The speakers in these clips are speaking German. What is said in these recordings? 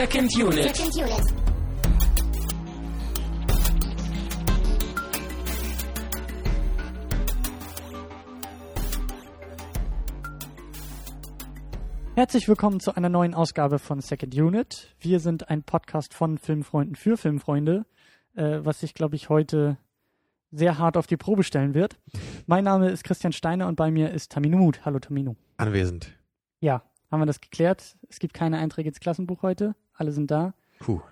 Second Unit. Second Unit. Herzlich willkommen zu einer neuen Ausgabe von Second Unit. Wir sind ein Podcast von Filmfreunden für Filmfreunde, äh, was sich, glaube ich, heute sehr hart auf die Probe stellen wird. Mein Name ist Christian Steiner und bei mir ist Tamino Mut. Hallo Tamino. Anwesend. Ja, haben wir das geklärt? Es gibt keine Einträge ins Klassenbuch heute. Alle sind da. Puh.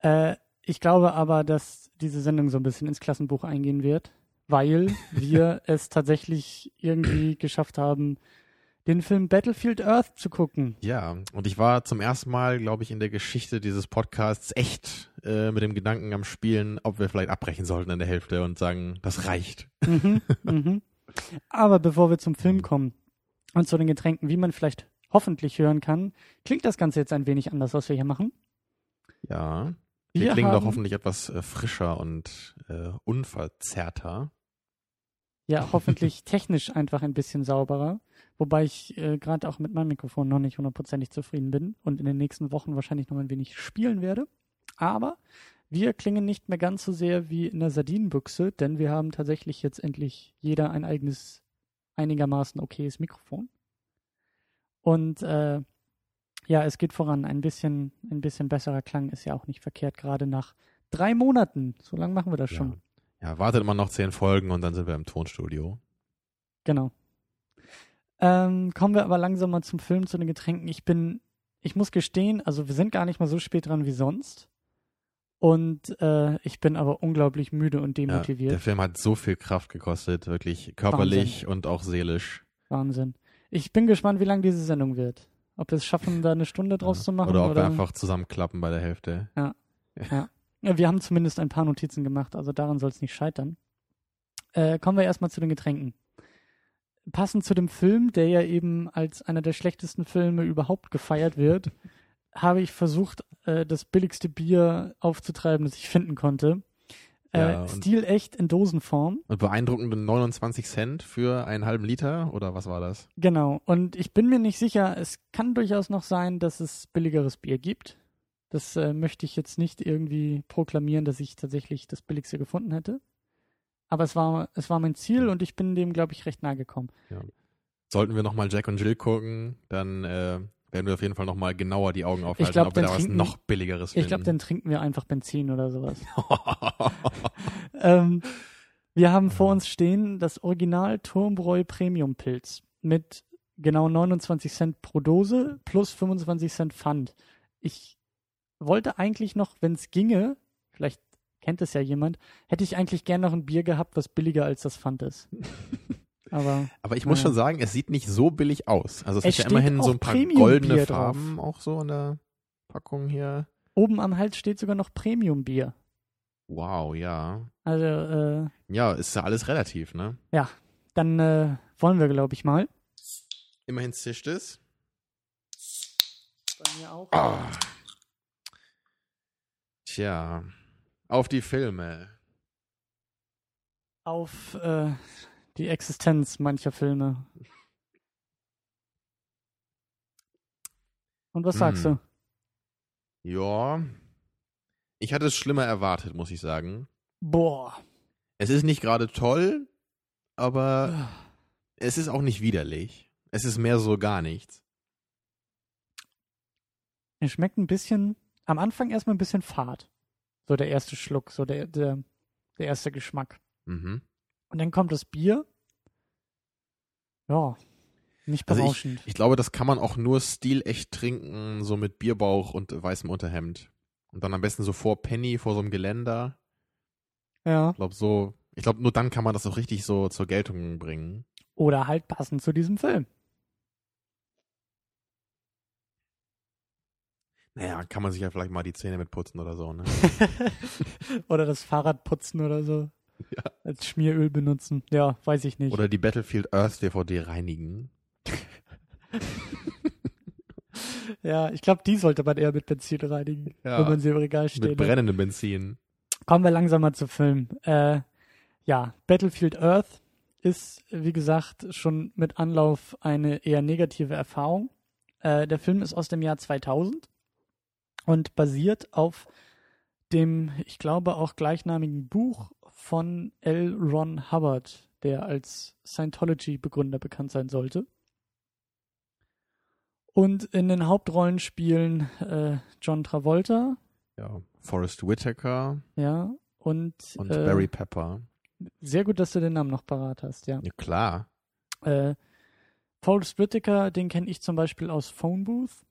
Äh, ich glaube aber, dass diese Sendung so ein bisschen ins Klassenbuch eingehen wird, weil wir es tatsächlich irgendwie geschafft haben, den Film Battlefield Earth zu gucken. Ja, und ich war zum ersten Mal, glaube ich, in der Geschichte dieses Podcasts echt äh, mit dem Gedanken am Spielen, ob wir vielleicht abbrechen sollten in der Hälfte und sagen, das reicht. Mhm, mhm. Aber bevor wir zum Film kommen und zu den Getränken, wie man vielleicht hoffentlich hören kann, klingt das Ganze jetzt ein wenig anders, was wir hier machen. Ja. Wir, Wir klingen doch hoffentlich etwas äh, frischer und äh, unverzerrter. Ja, hoffentlich technisch einfach ein bisschen sauberer. Wobei ich äh, gerade auch mit meinem Mikrofon noch nicht hundertprozentig zufrieden bin und in den nächsten Wochen wahrscheinlich noch ein wenig spielen werde. Aber wir klingen nicht mehr ganz so sehr wie in der Sardinenbüchse, denn wir haben tatsächlich jetzt endlich jeder ein eigenes, einigermaßen okayes Mikrofon. Und äh, ja, es geht voran. Ein bisschen, ein bisschen besserer Klang ist ja auch nicht verkehrt, gerade nach drei Monaten. So lange machen wir das schon. Ja. ja, wartet immer noch zehn Folgen und dann sind wir im Tonstudio. Genau. Ähm, kommen wir aber langsam mal zum Film, zu den Getränken. Ich bin, ich muss gestehen, also wir sind gar nicht mal so spät dran wie sonst. Und äh, ich bin aber unglaublich müde und Ja, demotiviert. der Film hat so viel Kraft gekostet, wirklich körperlich und auch seelisch. Wahnsinn. Ich bin gespannt, wie lang diese Sendung wird. Ob wir es schaffen, da eine Stunde draus Ja. zu machen. Oder ob oder wir einfach zusammenklappen bei der Hälfte. Ja, wir haben zumindest ein paar Notizen gemacht, also daran soll es nicht scheitern. Äh, kommen wir erstmal zu den Getränken. Passend zu dem Film, der ja eben als einer der schlechtesten Filme überhaupt gefeiert wird, habe ich versucht, äh, das billigste Bier aufzutreiben, das ich finden konnte. Ja, Äh, stilecht in Dosenform. Und beeindruckende 29 Cent für einen halben Liter oder was war das? Genau. Und ich bin mir nicht sicher, es kann durchaus noch sein, dass es billigeres Bier gibt. Das äh, möchte ich jetzt nicht irgendwie proklamieren, dass ich tatsächlich das billigste gefunden hätte. Aber es war, es war mein Ziel und ich bin dem, glaube ich, recht nahe gekommen. Sollten wir nochmal Jack und Jill gucken, dann äh, werden wir auf jeden Fall nochmal genauer die Augen aufhalten, glaub, ob wir da was noch billigeres Ich glaube, dann finden. trinken wir einfach Benzin oder sowas. ähm, wir haben vor uns stehen das Original Turmbräu Premium Pilz mit genau 29 Cent pro Dose plus 25 Cent Pfand. Ich wollte eigentlich noch, wenn es ginge, vielleicht kennt es ja jemand, hätte ich eigentlich gern noch ein Bier gehabt, was billiger als das Pfand ist. Aber Aber ich muss Ja. schon sagen, es sieht nicht so billig aus. Also es, Es hat ja immerhin so ein paar Premium-Bier goldene drauf. Farben auch so in der Packung hier. oben am Hals steht sogar noch Premium Bier. Wow, ja. Also, äh, Ja, ist ja alles relativ, ne? dann äh, wollen wir, glaube ich, mal. Immerhin zischt es. Bei mir auch. Ah. Tja, auf die Filme. auf äh, die Existenz mancher Filme. Und was sagst Hm. du? Ja. Ich hatte es schlimmer erwartet, muss ich sagen. Boah. Es ist nicht gerade toll, aber Ah. es ist auch nicht widerlich. Es ist mehr so gar nichts. Er schmeckt ein bisschen, am Anfang erstmal ein bisschen fad. So der erste Schluck, so der, der, der erste Geschmack. Mhm. Und dann kommt das Bier. Ja, nicht Also berauschend. Ich glaube, das kann man auch nur stilecht trinken, so mit Bierbauch und weißem Unterhemd. Und dann am besten so vor Penny, vor so einem Geländer. ja. Ich glaube, so, ich glaube, nur dann kann man das auch richtig so zur Geltung bringen. Oder halt passend zu diesem Film. Naja, kann man sich ja vielleicht mal die Zähne mit putzen oder so, ne? oder das Fahrrad putzen oder so. Ja. Als Schmieröl benutzen. Ja, weiß ich nicht. Oder die Battlefield Earth DVD reinigen. ja, ich glaube, die sollte man eher mit Benzin reinigen, Ja. wenn man sie im Regal steht. Mit brennendem Benzin. Kommen wir langsam mal zum Film. Äh, ja, Battlefield Earth ist, wie gesagt, schon mit Anlauf eine eher negative Erfahrung. Äh, der Film ist aus dem Jahr 2000 und basiert auf dem, ich glaube, auch gleichnamigen Buch von L. Ron Hubbard, der als Scientology-Begründer bekannt sein sollte. Und in den Hauptrollen spielen äh, John Travolta, Ja. Forrest Whitaker ja, und, und äh, Barry Pepper. sehr gut, dass du den Namen noch parat hast, ja. Ja, klar. Äh, Forrest Whitaker, den kenne ich zum Beispiel aus Phone Booth.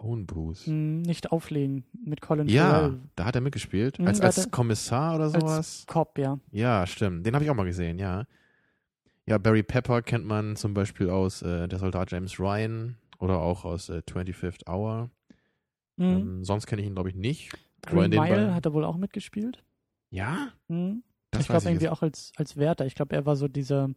Phone Booth. Hm, nicht auflegen mit Colin Ja, Farrell. da hat er mitgespielt. Mhm, als als Kommissar oder sowas. Als Cop, ja. Ja, stimmt. Den habe ich auch mal gesehen, ja. Ja, Barry Pepper kennt man zum Beispiel aus äh, Der Soldat James Ryan oder auch aus äh, 25th Hour. Mhm. Ähm, sonst kenne ich ihn, glaube ich, nicht. Green Mile hat er wohl auch mitgespielt. Ja? Mhm. Ich glaube irgendwie auch als, als Wärter. Ich glaube, er war so dieser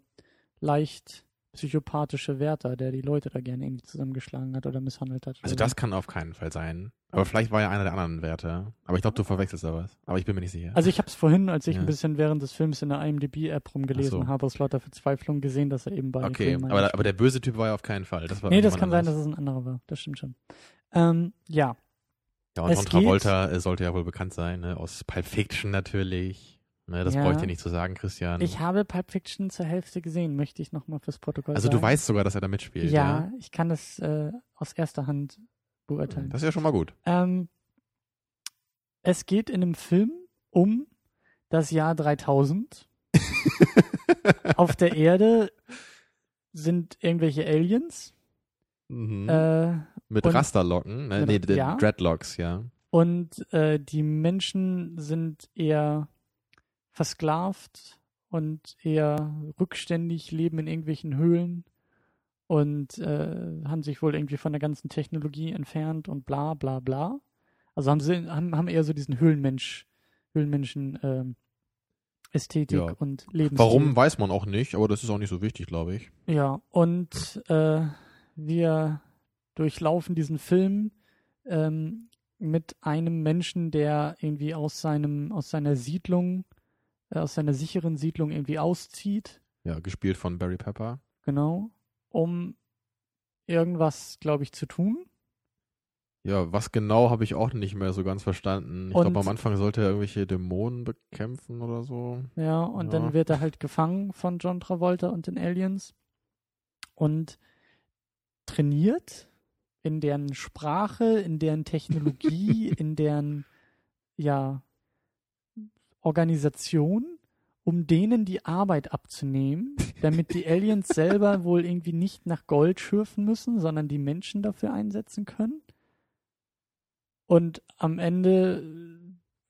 leicht psychopathische Wärter, der die Leute da gerne irgendwie zusammengeschlagen hat oder misshandelt hat. Also das kann auf keinen Fall sein. Aber vielleicht war er einer der anderen Werte. Aber ich glaube, du verwechselst da was. Aber ich bin mir nicht sicher. Also ich habe es vorhin, als ich Ja. ein bisschen während des Films in der IMDb-App rumgelesen so. habe, aus lauter Verzweiflung gesehen, dass er eben bei okay, aber, aber der böse Typ war ja auf keinen Fall. Das war Nee, das kann sein, dass es ein anderer war. Das stimmt schon. Ähm, ja, Ja, und es John geht- Travolta äh, sollte ja wohl bekannt sein, ne? aus Pulp Fiction natürlich. Ne, das Ja. brauche ich dir nicht zu sagen, Christian. ich habe Pulp Fiction zur Hälfte gesehen, möchte ich nochmal fürs Protokoll also sagen. du weißt sogar, dass er da mitspielt. Ja, Ja, ich kann das äh, aus erster Hand beurteilen. Das ist ja schon mal gut. Ähm, es geht in einem Film um das Jahr 3000. Auf der Erde sind irgendwelche Aliens Mhm. äh, Mit Rasterlocken, ne? Mit- nee, ja. Dreadlocks, ja. und äh, die Menschen sind eher versklavt und eher rückständig, leben in irgendwelchen Höhlen und äh, haben sich wohl irgendwie von der ganzen Technologie entfernt und bla bla bla. Also haben sie haben, haben eher so diesen Höhlenmensch, Höhlenmenschen ähm, Ästhetik Ja. und Lebensstil. Warum, weiß man auch nicht, aber das ist auch nicht so wichtig, glaube ich. Ja, und äh, wir durchlaufen diesen Film ähm, mit einem Menschen, der irgendwie aus seinem, aus seiner Siedlung, aus seiner sicheren Siedlung irgendwie auszieht, Ja, gespielt von Barry Pepper. genau, um irgendwas, glaube ich, zu tun. Ja, was genau habe ich auch nicht mehr so ganz verstanden. Ich glaube, am Anfang sollte er irgendwelche Dämonen bekämpfen oder so. Ja, und Ja. dann wird er halt gefangen von John Travolta und den Aliens und trainiert in deren Sprache, in deren Technologie, in deren ja Organisation, um denen die Arbeit abzunehmen, damit die Aliens selber wohl irgendwie nicht nach Gold schürfen müssen, sondern die Menschen dafür einsetzen können. Und am Ende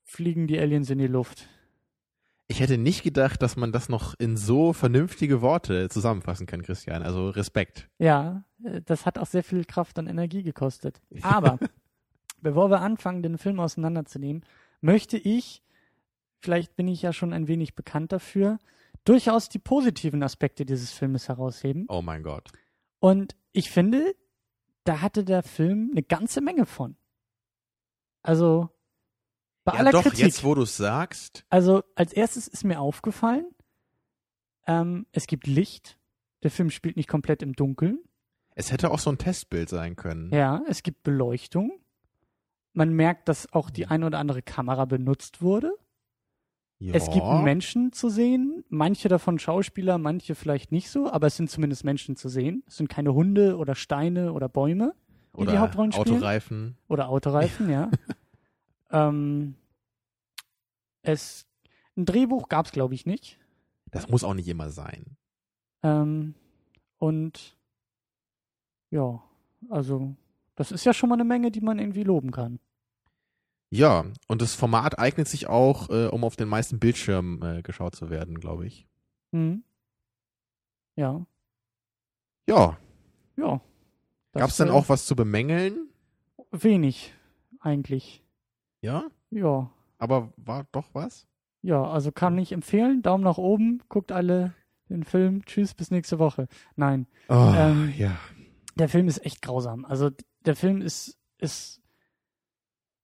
fliegen die Aliens in die Luft. Ich hätte nicht gedacht, dass man das noch in so vernünftige Worte zusammenfassen kann, Christian. Also Respekt. Ja, äh, das hat auch sehr viel Kraft und Energie gekostet. Aber bevor wir anfangen, den Film auseinanderzunehmen, möchte ich, vielleicht bin ich ja schon ein wenig bekannt dafür, durchaus die positiven Aspekte dieses Filmes herausheben. Oh mein Gott. Und ich finde, da hatte der Film eine ganze Menge von. Also, bei Ja, aller doch, Kritik. jetzt wo du es sagst. Also als erstes ist mir aufgefallen, ähm, es gibt Licht. Der Film spielt nicht komplett im Dunkeln. Es hätte auch so ein Testbild sein können. Ja, es gibt Beleuchtung. Man merkt, dass auch die eine oder andere Kamera benutzt wurde. Ja. Es gibt Menschen zu sehen, manche davon Schauspieler, manche vielleicht nicht so, aber es sind zumindest Menschen zu sehen. Es sind keine Hunde oder Steine oder Bäume die oder die Hauptrollen spielen. Autoreifen. oder Autoreifen, ja. ähm, es ein Drehbuch gab es, glaube ich, nicht. Das muss auch nicht immer sein. Ähm, und ja, also das ist ja schon mal eine Menge, die man irgendwie loben kann. Ja, und das Format eignet sich auch, äh, um auf den meisten Bildschirmen äh, geschaut zu werden, glaube ich. Mhm. Ja, Ja. ja. Gab es denn äh, auch was zu bemängeln? wenig eigentlich? Ja. Ja, Aber war doch was? ja. Also kann ich empfehlen. Daumen nach oben. Guckt alle den Film. Tschüss, bis nächste Woche. Nein, Oh, Ähm, ja. der Film ist echt grausam. Also der Film ist ist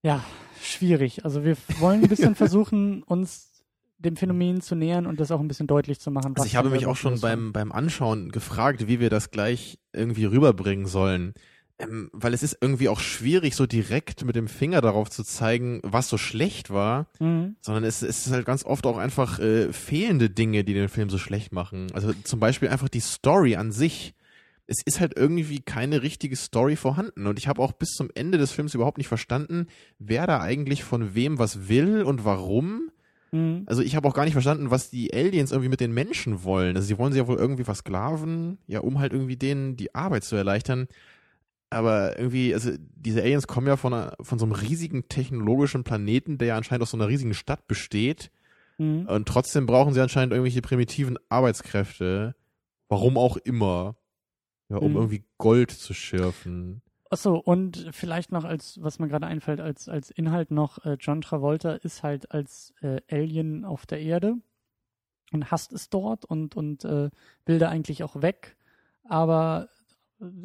ja schwierig. Also wir wollen ein bisschen versuchen, uns dem Phänomen zu nähern und das auch ein bisschen deutlich zu machen. Also ich habe mich auch schon beim, beim Anschauen gefragt, wie wir das gleich irgendwie rüberbringen sollen. ähm, weil es ist irgendwie auch schwierig, so direkt mit dem Finger darauf zu zeigen, was so schlecht war, Mhm. sondern es, es ist halt ganz oft auch einfach äh, fehlende Dinge, die den Film so schlecht machen. Also zum Beispiel einfach die Story an sich. Es ist halt irgendwie keine richtige Story vorhanden. Und ich habe auch bis zum Ende des Films überhaupt nicht verstanden, wer da eigentlich von wem was will und warum. Mhm. Also ich habe auch gar nicht verstanden, was die Aliens irgendwie mit den Menschen wollen. Also sie wollen sie ja wohl irgendwie versklaven, ja, um halt irgendwie denen die Arbeit zu erleichtern. Aber irgendwie, also diese Aliens kommen ja von, einer, von so einem riesigen technologischen Planeten, der ja anscheinend aus so einer riesigen Stadt besteht. Mhm. Und trotzdem brauchen sie anscheinend irgendwelche primitiven Arbeitskräfte. Warum auch immer. Ja, um Mhm. irgendwie Gold zu schürfen. Achso, und vielleicht noch als, was mir gerade einfällt, als, als Inhalt noch, äh, John Travolta ist halt als äh, Alien auf der Erde und hasst es dort und, und äh, will da eigentlich auch weg, aber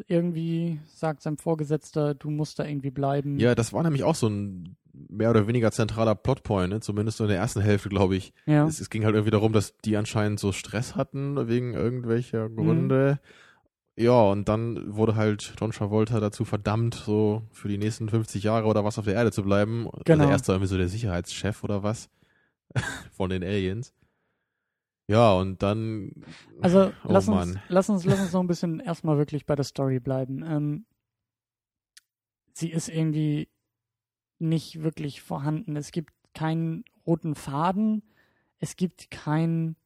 irgendwie sagt sein Vorgesetzter, du musst da irgendwie bleiben. Ja, das war nämlich auch so ein mehr oder weniger zentraler Plotpoint, ne? zumindest so in der ersten Hälfte, glaube ich. ja. Es, es ging halt irgendwie darum, dass die anscheinend so Stress hatten wegen irgendwelcher Mhm. Ja, und dann wurde halt John Travolta dazu verdammt, so für die nächsten 50 Jahre oder was auf der Erde zu bleiben. Genau. Also er ist da irgendwie so der Sicherheitschef oder was von den Aliens. Ja, und dann. Also oh lass, uns, Mann. lass uns lass uns noch ein bisschen erstmal wirklich bei der Story bleiben. Ähm, sie ist irgendwie nicht wirklich vorhanden. Es gibt keinen roten Faden. Es gibt kein,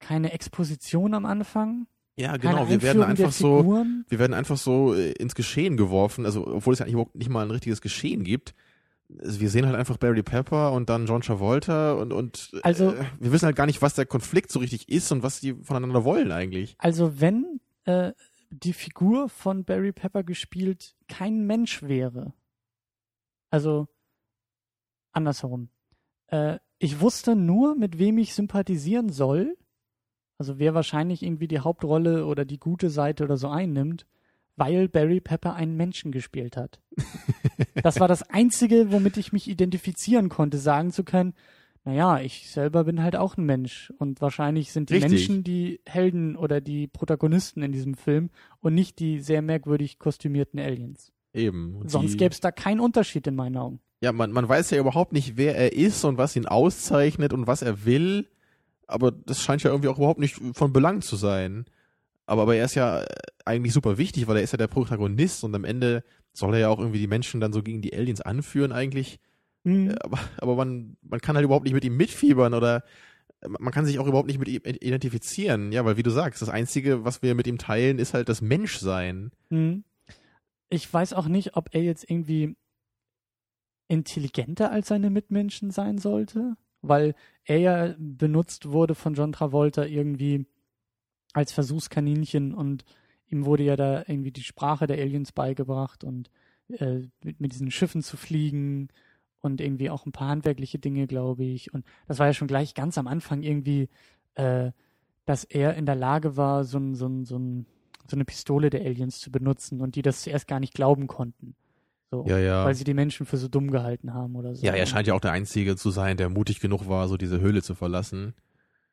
keine Exposition am Anfang. Ja, genau. Wir werden einfach so, wir werden einfach so äh, ins Geschehen geworfen, also obwohl es ja eigentlich überhaupt nicht mal ein richtiges Geschehen gibt. Also wir sehen halt einfach Barry Pepper und dann John Travolta und, und Also- äh, wir wissen halt gar nicht, was der Konflikt so richtig ist und was die voneinander wollen eigentlich. Also wenn äh, die Figur von Barry Pepper gespielt kein Mensch wäre, also andersherum, äh, ich wusste nur, mit wem ich sympathisieren soll, also wer wahrscheinlich irgendwie die Hauptrolle oder die gute Seite oder so einnimmt, weil Barry Pepper einen Menschen gespielt hat. das war das Einzige, womit ich mich identifizieren konnte, sagen zu können, naja, ich selber bin halt auch ein Mensch und wahrscheinlich sind die Richtig. Menschen die Helden oder die Protagonisten in diesem Film und nicht die sehr merkwürdig kostümierten Aliens. Eben. Und Sonst gäbe es da keinen Unterschied in meinen Augen. Ja, man, man weiß ja überhaupt nicht, wer er ist und was ihn auszeichnet und was er will. Aber das scheint ja irgendwie auch überhaupt nicht von Belang zu sein. Aber, aber er ist ja äh, eigentlich super wichtig, weil er ist ja der Protagonist und am Ende soll er ja auch irgendwie die Menschen dann so gegen die Aliens anführen eigentlich. Hm. Äh, Aber, aber man, man kann halt überhaupt nicht mit ihm mitfiebern oder äh, man kann sich auch überhaupt nicht mit ihm identifizieren. Ja, weil wie du sagst, das Einzige, was wir mit ihm teilen, ist halt das Menschsein. Hm. Ich weiß auch nicht, ob er jetzt irgendwie intelligenter als seine Mitmenschen sein sollte, weil er ja benutzt wurde von John Travolta irgendwie als Versuchskaninchen und ihm wurde ja da irgendwie die Sprache der Aliens beigebracht und äh, mit, mit diesen Schiffen zu fliegen und irgendwie auch ein paar handwerkliche Dinge, glaube ich. Und das war ja schon gleich ganz am Anfang irgendwie, äh, dass er in der Lage war, so, so, so, so eine Pistole der Aliens zu benutzen und die das zuerst gar nicht glauben konnten. So, Ja, ja. Weil sie die Menschen für so dumm gehalten haben oder so. Ja, er scheint ja auch der Einzige zu sein, der mutig genug war, so diese Höhle zu verlassen.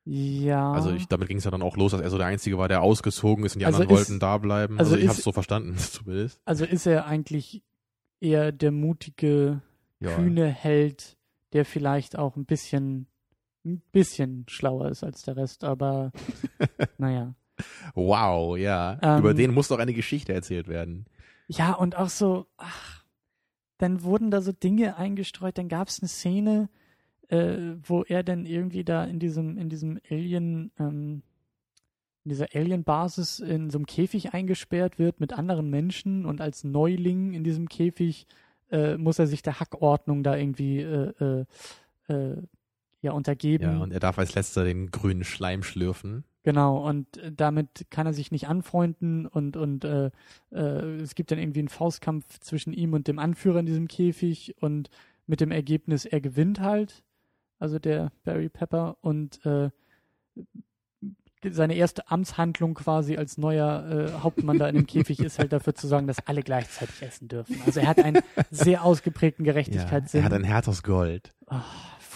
Ja. Also ich, damit ging es ja dann auch los, dass er so der Einzige war, der ausgezogen ist und die Also anderen ist- wollten da bleiben. also Also, ich habe es so verstanden, zumindest. also ist er eigentlich eher der mutige, Ja. kühne Held, der vielleicht auch ein bisschen, ein bisschen schlauer ist als der Rest, aber naja. Wow, ja. Ähm, Über den muss doch eine Geschichte erzählt werden. Ja, und auch so, ach, dann wurden da so Dinge eingestreut, dann gab es eine Szene, äh, wo er dann irgendwie da in diesem, in diesem Alien, ähm, in dieser Alien-Basis in so einem Käfig eingesperrt wird mit anderen Menschen und als Neuling in diesem Käfig äh, muss er sich der Hackordnung da irgendwie äh, äh, äh, ja untergeben. Ja, und er darf als letzter den grünen Schleim schlürfen. Genau, und äh, damit kann er sich nicht anfreunden und, und äh, äh, es gibt dann irgendwie einen Faustkampf zwischen ihm und dem Anführer in diesem Käfig und mit dem Ergebnis, er gewinnt halt, also der Barry Pepper und äh, seine erste Amtshandlung quasi als neuer äh, Hauptmann da in dem Käfig ist halt dafür zu sorgen, dass alle gleichzeitig essen dürfen. Also er hat einen sehr ausgeprägten Ja, Gerechtigkeitssinn. er hat ein Herz aus Gold. Ah,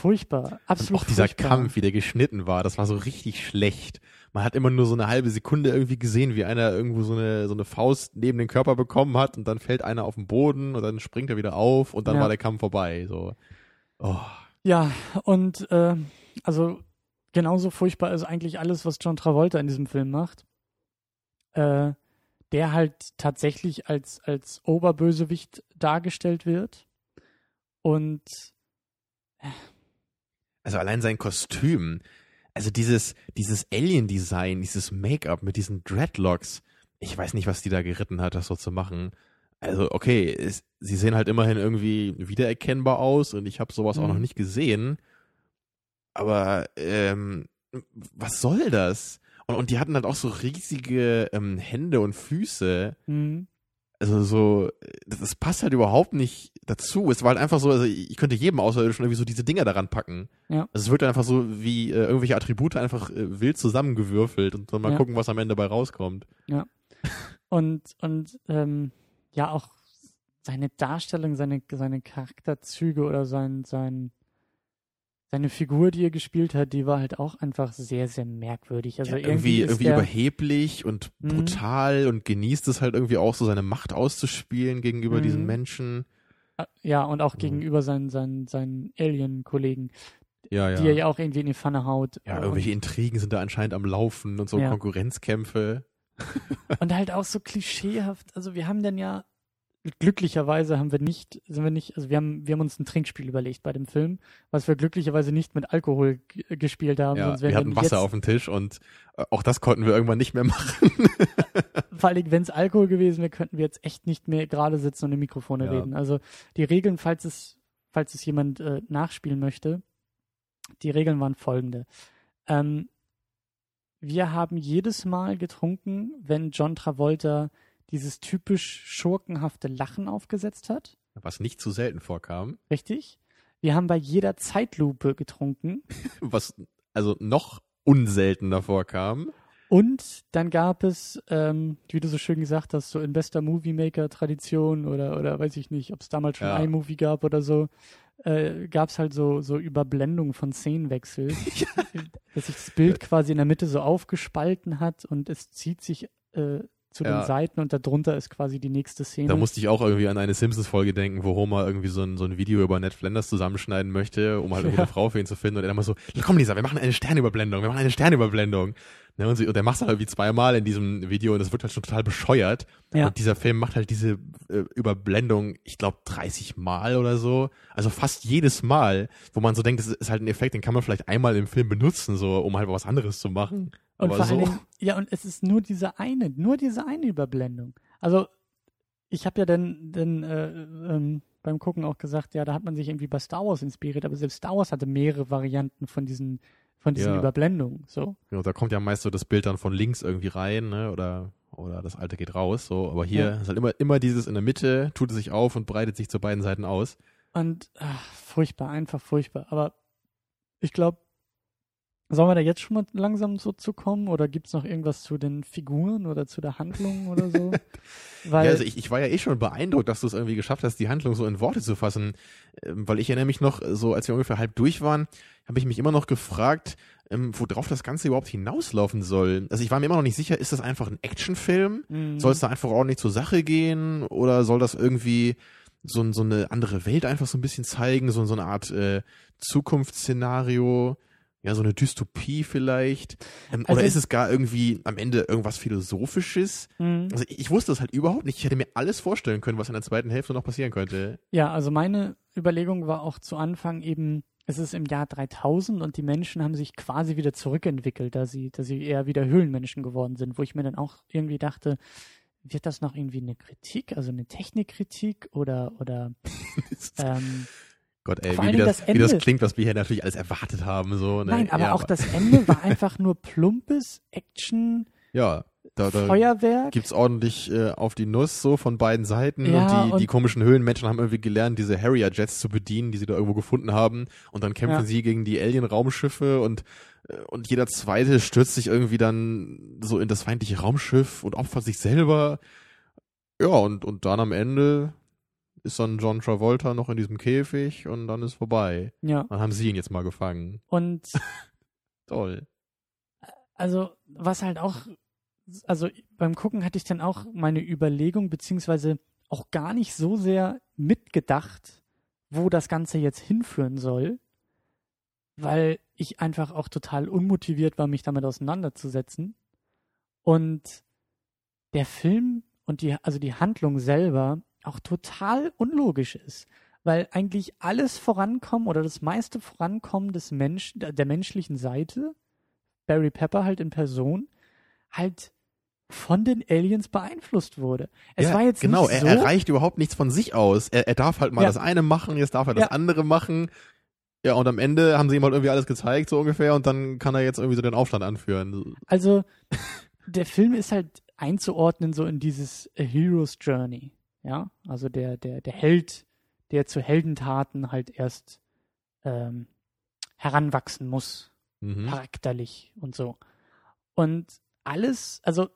furchtbar. Absolut Und auch dieser furchtbar. Kampf, wie der geschnitten war, das war so richtig schlecht. Man hat immer nur so eine halbe Sekunde irgendwie gesehen, wie einer irgendwo so eine, so eine Faust neben den Körper bekommen hat und dann fällt einer auf den Boden und dann springt er wieder auf und dann Ja. war der Kampf vorbei. So. Oh. Ja, und äh, also genauso furchtbar ist eigentlich alles, was John Travolta in diesem Film macht. Äh, der halt tatsächlich als, als Oberbösewicht dargestellt wird. Und Also allein sein Kostüm, also dieses, dieses Alien-Design, dieses Make-up mit diesen Dreadlocks, ich weiß nicht, was die da geritten hat, das so zu machen. Also okay, es, sie sehen halt immerhin irgendwie wiedererkennbar aus und ich habe sowas auch Mhm. noch nicht gesehen. Aber ähm, was soll das? Und, und die hatten halt auch so riesige ähm, Hände und Füße. mh, Also so, das, passt halt überhaupt nicht dazu. Es war halt einfach so, also ich könnte jedem Außerirdischen irgendwie so diese Dinger daran packen. Ja. Also es wird einfach so wie äh, irgendwelche Attribute einfach äh, wild zusammengewürfelt und dann mal Ja. gucken, was am Ende dabei rauskommt. und, und ähm, ja auch seine Darstellung, seine, seine Charakterzüge oder sein, sein, seine Figur, die er gespielt hat, die war halt auch einfach sehr, sehr merkwürdig. Also ja, irgendwie, irgendwie irgendwie der, überheblich und Mhm. brutal und genießt es halt irgendwie auch so seine Macht auszuspielen gegenüber Mhm. diesen Menschen. äh, ja, und auch gegenüber seinen, seinen, seinen Alien-Kollegen, Ja, ja. die er ja auch irgendwie in die Pfanne haut. ja, irgendwelche Intrigen sind da anscheinend am Laufen und so Ja. Konkurrenzkämpfe. Und halt auch so klischeehaft. Also wir haben dann ja glücklicherweise haben wir nicht, sind wir nicht, also wir haben, wir haben uns ein Trinkspiel überlegt bei dem Film, was wir glücklicherweise nicht mit Alkohol gespielt haben. Ja, sonst wir hatten Wasser auf dem Tisch und äh, auch das konnten wir irgendwann nicht mehr machen. Vor allem, wenn es Alkohol gewesen wäre, könnten wir jetzt echt nicht mehr gerade sitzen und in Mikrofone Ja. reden. Also die Regeln, falls es, falls es jemand äh, nachspielen möchte, die Regeln waren folgende. Ähm, wir haben jedes Mal getrunken, wenn John Travolta dieses typisch schurkenhafte Lachen aufgesetzt hat. Was nicht zu selten vorkam. Richtig? Wir haben bei jeder Zeitlupe getrunken. Was also noch unseltener vorkam. Und dann gab es, ähm, wie du so schön gesagt hast, so in bester Movie-Maker-Tradition oder, oder weiß ich nicht, ob es damals schon Ja. iMovie gab oder so, äh, gab es halt so, so Überblendungen von Szenenwechsel, dass sich das Bild quasi in der Mitte so aufgespalten hat und es zieht sich äh, zu Ja. den Seiten und darunter ist quasi die nächste Szene. Da musste ich auch irgendwie an eine Simpsons-Folge denken, wo Homer irgendwie so ein, so ein Video über Ned Flanders zusammenschneiden möchte, um halt irgendwie Ja. eine Frau für ihn zu finden. Und er dann mal so, komm Lisa, wir machen eine Sternüberblendung, wir machen eine Sternüberblendung. Ne, und, sie, und er macht das halt irgendwie zweimal in diesem Video und das wird halt schon total bescheuert. Ja. Und dieser Film macht halt diese äh, Überblendung, ich glaube, 30 Mal oder so. Also fast jedes Mal, wo man so denkt, das ist halt ein Effekt, den kann man vielleicht einmal im Film benutzen, so um halt was anderes zu machen. Und Aber vor so. Dingen, ja, und es ist nur diese eine, nur diese eine Überblendung. Also, ich habe ja dann, dann äh, ähm, beim Gucken auch gesagt, ja, da hat man sich irgendwie bei Star Wars inspiriert, aber selbst Star Wars hatte mehrere Varianten von diesen, von diesen Ja. Überblendungen. So. Genau, da kommt ja meist so das Bild dann von links irgendwie rein, ne? Oder, oder das alte geht raus. So, aber hier Ja. ist halt immer, immer dieses in der Mitte, tut es sich auf und breitet sich zu beiden Seiten aus. Und ach, furchtbar, einfach furchtbar. Aber ich glaube, sollen wir da jetzt schon mal langsam so zu kommen? Oder gibt's noch irgendwas zu den Figuren oder zu der Handlung oder so? Weil, ja, also ich, ich war ja eh schon beeindruckt, dass du es irgendwie geschafft hast, die Handlung so in Worte zu fassen. Ähm, weil ich erinnere mich noch, so als wir ungefähr halb durch waren, habe ich mich immer noch gefragt, ähm, worauf das Ganze überhaupt hinauslaufen soll. Also ich war mir immer noch nicht sicher, ist das einfach ein Actionfilm? mh, Soll es da einfach ordentlich zur Sache gehen? Oder soll das irgendwie so, so eine andere Welt einfach so ein bisschen zeigen? So, so eine Art äh, Zukunftsszenario? Ja, so eine Dystopie vielleicht? Ähm, Also- oder ist es gar irgendwie am Ende irgendwas Philosophisches? mh. Also ich, ich wusste das halt überhaupt nicht. Ich hätte mir alles vorstellen können, was in der zweiten Hälfte noch passieren könnte. Ja, also meine Überlegung war auch zu Anfang eben, es ist im Jahr 3000 und die Menschen haben sich quasi wieder zurückentwickelt, da sie, da sie eher wieder Höhlenmenschen geworden sind, wo ich mir dann auch irgendwie dachte, wird das noch irgendwie eine Kritik, also eine Technikkritik oder, oder, ähm, Gott, ey, wie, wie, das, das wie das klingt, was wir hier natürlich alles erwartet haben. So, ne? nein, aber ja, auch das Ende war einfach nur plumpes Action, Ja, da, da Feuerwerk. gibt's ordentlich äh, auf die Nuss so von beiden Seiten. Ja, und die, und- die komischen Höhlenmenschen haben irgendwie gelernt, diese Harrier-Jets zu bedienen, die sie da irgendwo gefunden haben. Und dann kämpfen Ja. sie gegen die Alien-Raumschiffe und äh, und jeder zweite stürzt sich irgendwie dann so in das feindliche Raumschiff und opfert sich selber. Ja, und, und dann am Ende ist dann John Travolta noch in diesem Käfig und dann ist vorbei. Ja. Dann haben sie ihn jetzt mal gefangen. Und Toll. also, was halt auch, also beim Gucken hatte ich dann auch meine Überlegung, beziehungsweise auch gar nicht so sehr mitgedacht, wo das Ganze jetzt hinführen soll, weil ich einfach auch total unmotiviert war, mich damit auseinanderzusetzen. Und der Film und die, also die Handlung selber auch total unlogisch ist, weil eigentlich alles vorankommen oder das meiste Vorankommen des Mensch, der menschlichen Seite, Barry Pepper halt in Person, halt von den Aliens beeinflusst wurde. Es ja, war jetzt genau, nicht er so, erreicht überhaupt nichts von sich aus. Er, er darf halt mal Ja. das eine machen, jetzt darf er das Ja. andere machen. Ja, und am Ende haben sie ihm halt irgendwie alles gezeigt, so ungefähr, und dann kann er jetzt irgendwie so den Aufstand anführen. Also, der Film ist halt einzuordnen so in dieses A Hero's Journey. Ja, also der, der, der Held, der zu Heldentaten halt erst ähm, heranwachsen muss, Mhm. charakterlich und so. Und alles, also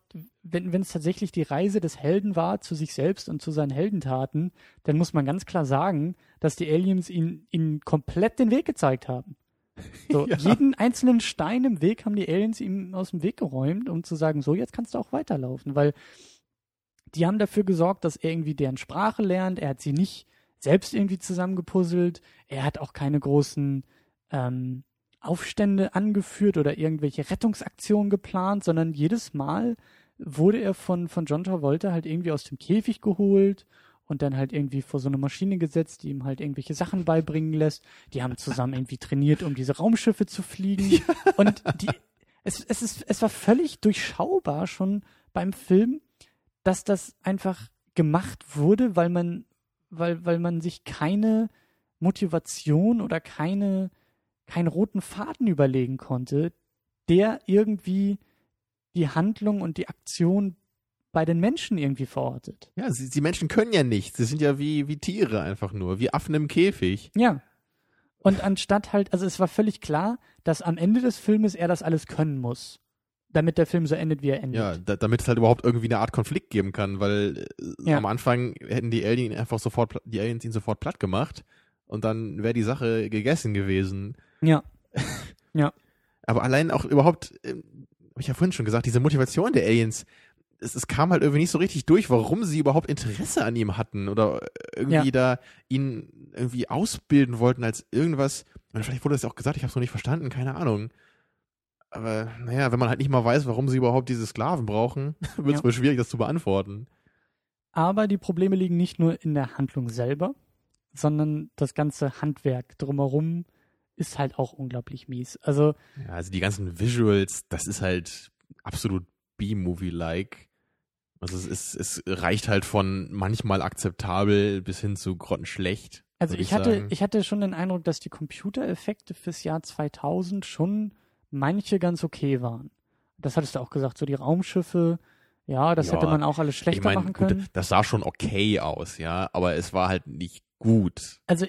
wenn wenn es tatsächlich die Reise des Helden war zu sich selbst und zu seinen Heldentaten, dann muss man ganz klar sagen, dass die Aliens ihn, ihn komplett den Weg gezeigt haben. So, Ja. jeden einzelnen Stein im Weg haben die Aliens ihm aus dem Weg geräumt, um zu sagen, so, jetzt kannst du auch weiterlaufen, weil die haben dafür gesorgt, dass er irgendwie deren Sprache lernt. Er hat sie nicht selbst irgendwie zusammengepuzzelt. Er hat auch keine großen ähm, Aufstände angeführt oder irgendwelche Rettungsaktionen geplant, sondern jedes Mal wurde er von, von John Travolta halt irgendwie aus dem Käfig geholt und dann halt irgendwie vor so eine Maschine gesetzt, die ihm halt irgendwelche Sachen beibringen lässt. Die haben zusammen irgendwie trainiert, um diese Raumschiffe zu fliegen. Und die, es, es, ist, es war völlig durchschaubar schon beim Film, dass das einfach gemacht wurde, weil man, weil, weil man sich keine Motivation oder keine, keinen roten Faden überlegen konnte, der irgendwie die Handlung und die Aktion bei den Menschen irgendwie verortet. Ja, sie, die Menschen können ja nichts. Sie sind ja wie, wie Tiere einfach nur, wie Affen im Käfig. Ja. Und anstatt halt, also es war völlig klar, dass am Ende des Filmes er das alles können muss, damit der Film so endet, wie er endet. Ja, da, damit es halt überhaupt irgendwie eine Art Konflikt geben kann, weil äh, Ja. am Anfang hätten die Aliens einfach sofort, die Aliens ihn sofort platt gemacht und dann wäre die Sache gegessen gewesen. Ja. Aber allein auch überhaupt, ähm, habe ich ja vorhin schon gesagt, diese Motivation der Aliens, es, es kam halt irgendwie nicht so richtig durch, warum sie überhaupt Interesse an ihm hatten oder irgendwie Ja. da ihn irgendwie ausbilden wollten als irgendwas. Und vielleicht wurde das ja auch gesagt, ich habe es noch nicht verstanden, keine Ahnung. Aber naja, wenn man halt nicht mal weiß, warum sie überhaupt diese Sklaven brauchen, wird es Ja. wohl schwierig, das zu beantworten. Aber die Probleme liegen nicht nur in der Handlung selber, sondern das ganze Handwerk drumherum ist halt auch unglaublich mies. Also, Ja, also die ganzen Visuals, das ist halt absolut B-Movie-like. Also es, ist, es reicht halt von manchmal akzeptabel bis hin zu grottenschlecht. also würd ich hatte, sagen. ich hatte schon den Eindruck, dass die Computereffekte fürs Jahr 2000 schon manche ganz okay waren. Das hattest du auch gesagt, so die Raumschiffe, ja, das Ja, hätte man auch alles schlechter ich meine, machen können. gut, das sah schon okay aus, ja, aber es war halt nicht gut. also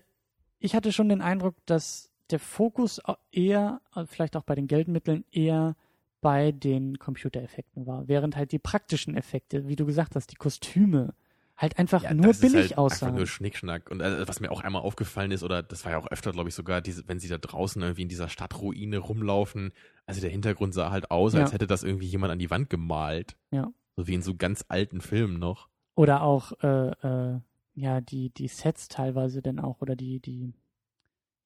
ich hatte schon den Eindruck, dass der Fokus eher, äh, vielleicht auch bei den Geldmitteln, eher bei den Computereffekten war, während halt die praktischen Effekte, wie du gesagt hast, die Kostüme, halt einfach Ja, nur ist billig halt aussahen. Einfach nur Schnickschnack. Und äh, was mir auch einmal aufgefallen ist, oder das war ja auch öfter, glaube ich, sogar, diese, wenn sie da draußen irgendwie in dieser Stadtruine rumlaufen, also der Hintergrund sah halt aus, als Ja. hätte das irgendwie jemand an die Wand gemalt. Ja. So wie in so ganz alten Filmen noch. Oder auch, äh, äh, ja, die, die Sets teilweise dann auch, oder die, die,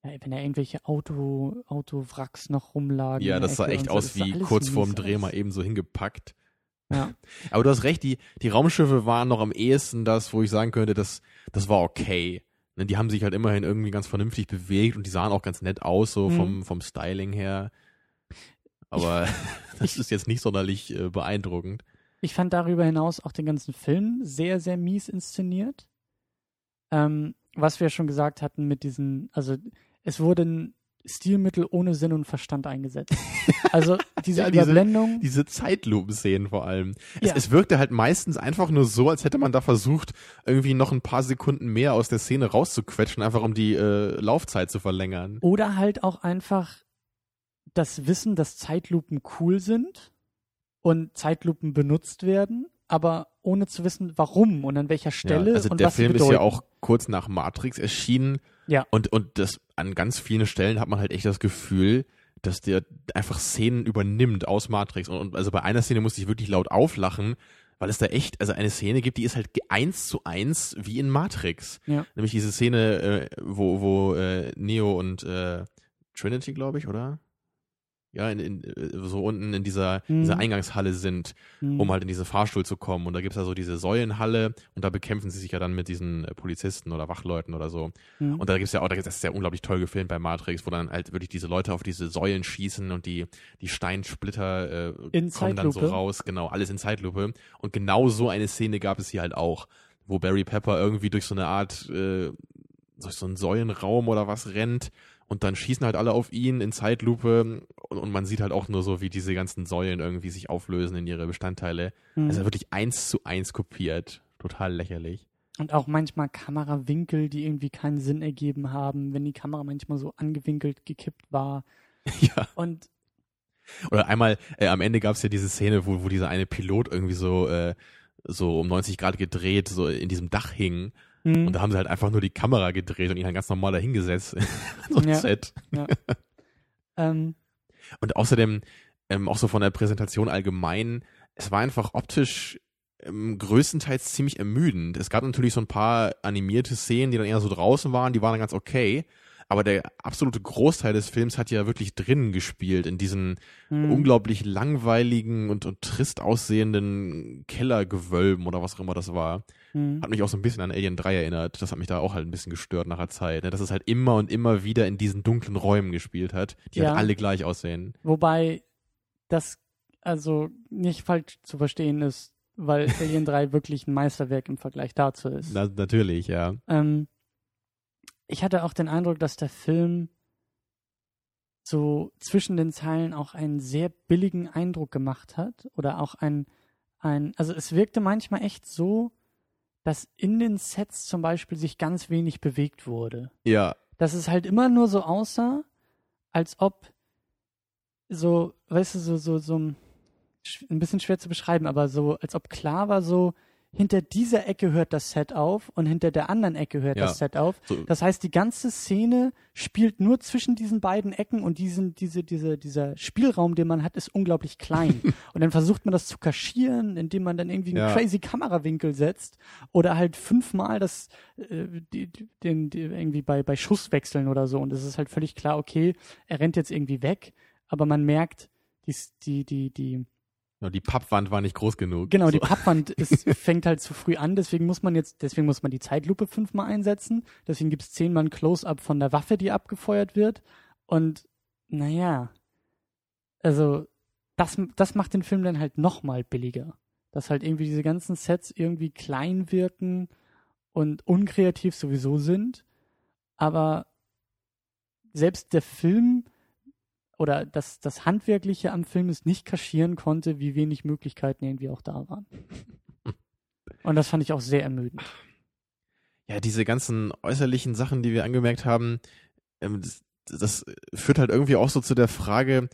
ja, wenn da irgendwelche Auto, Autowracks noch rumlagen. Ja, das sah echt so, aus sah wie kurz vorm Dreh mal eben so hingepackt. Ja. Aber du hast recht, die, die Raumschiffe waren noch am ehesten das, wo ich sagen könnte, das, das war okay. Ne, Die haben sich halt immerhin irgendwie ganz vernünftig bewegt und die sahen auch ganz nett aus, so Mhm. vom, vom Styling her. Aber das ist jetzt nicht sonderlich äh, beeindruckend. Ich fand darüber hinaus auch den ganzen Film sehr, sehr mies inszeniert. Ähm, was wir schon gesagt hatten mit diesen, also es wurden Stilmittel ohne Sinn und Verstand eingesetzt. Also diese Ja, diese- Überblendung. Diese Zeitlupenszenen vor allem. Es, Ja. es wirkte halt meistens einfach nur so, als hätte man da versucht, irgendwie noch ein paar Sekunden mehr aus der Szene rauszuquetschen, einfach um die äh, Laufzeit zu verlängern. Oder halt auch einfach das Wissen, dass Zeitlupen cool sind und Zeitlupen benutzt werden, aber ohne zu wissen, warum und an welcher Stelle ja, also und der was Film ist ja auch kurz nach Matrix erschienen. Ja. Und, und das an ganz vielen Stellen hat man halt echt das Gefühl, dass der einfach Szenen übernimmt aus Matrix. Und, und also bei einer Szene musste ich wirklich laut auflachen, weil es da echt, also eine Szene gibt, die ist halt eins zu eins wie in Matrix. Ja. Nämlich diese Szene, äh, wo, wo äh, Neo und äh, Trinity, glaube ich, oder? Ja, in, in, äh, so unten in dieser, Mhm. dieser Eingangshalle sind, Hm. um halt in diese Fahrstuhl zu kommen. Und da gibt's ja so diese Säulenhalle und da bekämpfen sie sich ja dann mit diesen äh, Polizisten oder Wachleuten oder so. Hm. Und da gibt's ja auch, das ist ja unglaublich toll gefilmt bei Matrix, wo dann halt wirklich diese Leute auf diese Säulen schießen und die, die Steinsplitter äh, In kommen dann so Zeitlupe. raus, genau, alles in Zeitlupe. Und genau so eine Szene gab es hier halt auch, wo Barry Pepper irgendwie durch so eine Art, äh, durch so einen Säulenraum oder was rennt und dann schießen halt alle auf ihn in Zeitlupe und, und man sieht halt auch nur so, wie diese ganzen Säulen irgendwie sich auflösen in ihre Bestandteile. Hm. Also wirklich eins zu eins kopiert. Total lächerlich. Und auch manchmal Kamerawinkel, die irgendwie keinen Sinn ergeben haben, wenn die Kamera manchmal so angewinkelt gekippt war. ja. Und Oder einmal, äh, am Ende gab es ja diese Szene, wo, wo dieser eine Pilot irgendwie so, äh, so um 90 Grad gedreht, so in diesem Dach hing. Hm, Und da haben sie halt einfach nur die Kamera gedreht und ihn halt ganz normal dahingesetzt. so ein Ja. Set. ähm, Und außerdem, ähm, auch so von der Präsentation allgemein, es war einfach optisch ähm, größtenteils ziemlich ermüdend. Es gab natürlich so ein paar animierte Szenen, die dann eher so draußen waren, die waren dann ganz okay. Aber der absolute Großteil des Films hat ja wirklich drinnen gespielt, in diesen hm, unglaublich langweiligen und, und trist aussehenden Kellergewölben oder was auch immer das war. Hm. Hat mich auch so ein bisschen an Alien 3 erinnert. Das hat mich da auch halt ein bisschen gestört nach der Zeit. Ne? Dass es halt immer und immer wieder in diesen dunklen Räumen gespielt hat, die Ja. halt alle gleich aussehen. Wobei das also nicht falsch zu verstehen ist, weil Alien 3 wirklich ein Meisterwerk im Vergleich dazu ist. Na, natürlich, ja. Ähm, ich hatte auch den Eindruck, dass der Film so zwischen den Zeilen auch einen sehr billigen Eindruck gemacht hat oder auch ein, ein, also es wirkte manchmal echt so, dass in den Sets zum Beispiel sich ganz wenig bewegt wurde. Ja, Dass es halt immer nur so aussah, als ob so, weißt du, so, so, so ein sch- ein bisschen schwer zu beschreiben, aber so, als ob klar war, so, hinter dieser Ecke hört das Set auf und hinter der anderen Ecke hört Ja. das Set auf. so, Das heißt, die ganze Szene spielt nur zwischen diesen beiden Ecken und diesen, diese, diese, dieser Spielraum, den man hat, ist unglaublich klein. und dann versucht man das zu kaschieren, indem man dann irgendwie einen Ja. crazy Kamerawinkel setzt oder halt fünfmal das, äh, die, den, die, irgendwie bei, bei Schusswechseln oder so. Und es ist halt völlig klar, okay, er rennt jetzt irgendwie weg, aber man merkt, die, die, die, die, ja, die Pappwand war nicht groß genug. Genau, so. die Pappwand ist, fängt halt zu früh an, deswegen muss man jetzt, deswegen muss man die Zeitlupe fünfmal einsetzen. Deswegen gibt's zehnmal ein Close-up von der Waffe, die abgefeuert wird. Und naja, also das, das macht den Film dann halt nochmal billiger. Dass halt irgendwie diese ganzen Sets irgendwie klein wirken und unkreativ sowieso sind. Aber selbst der Film oder das, das Handwerkliche am Film es nicht kaschieren konnte, wie wenig Möglichkeiten irgendwie auch da waren. Und das fand ich auch sehr ermüdend. ja, diese ganzen äußerlichen Sachen, die wir angemerkt haben, ähm, das, das führt halt irgendwie auch so zu der Frage,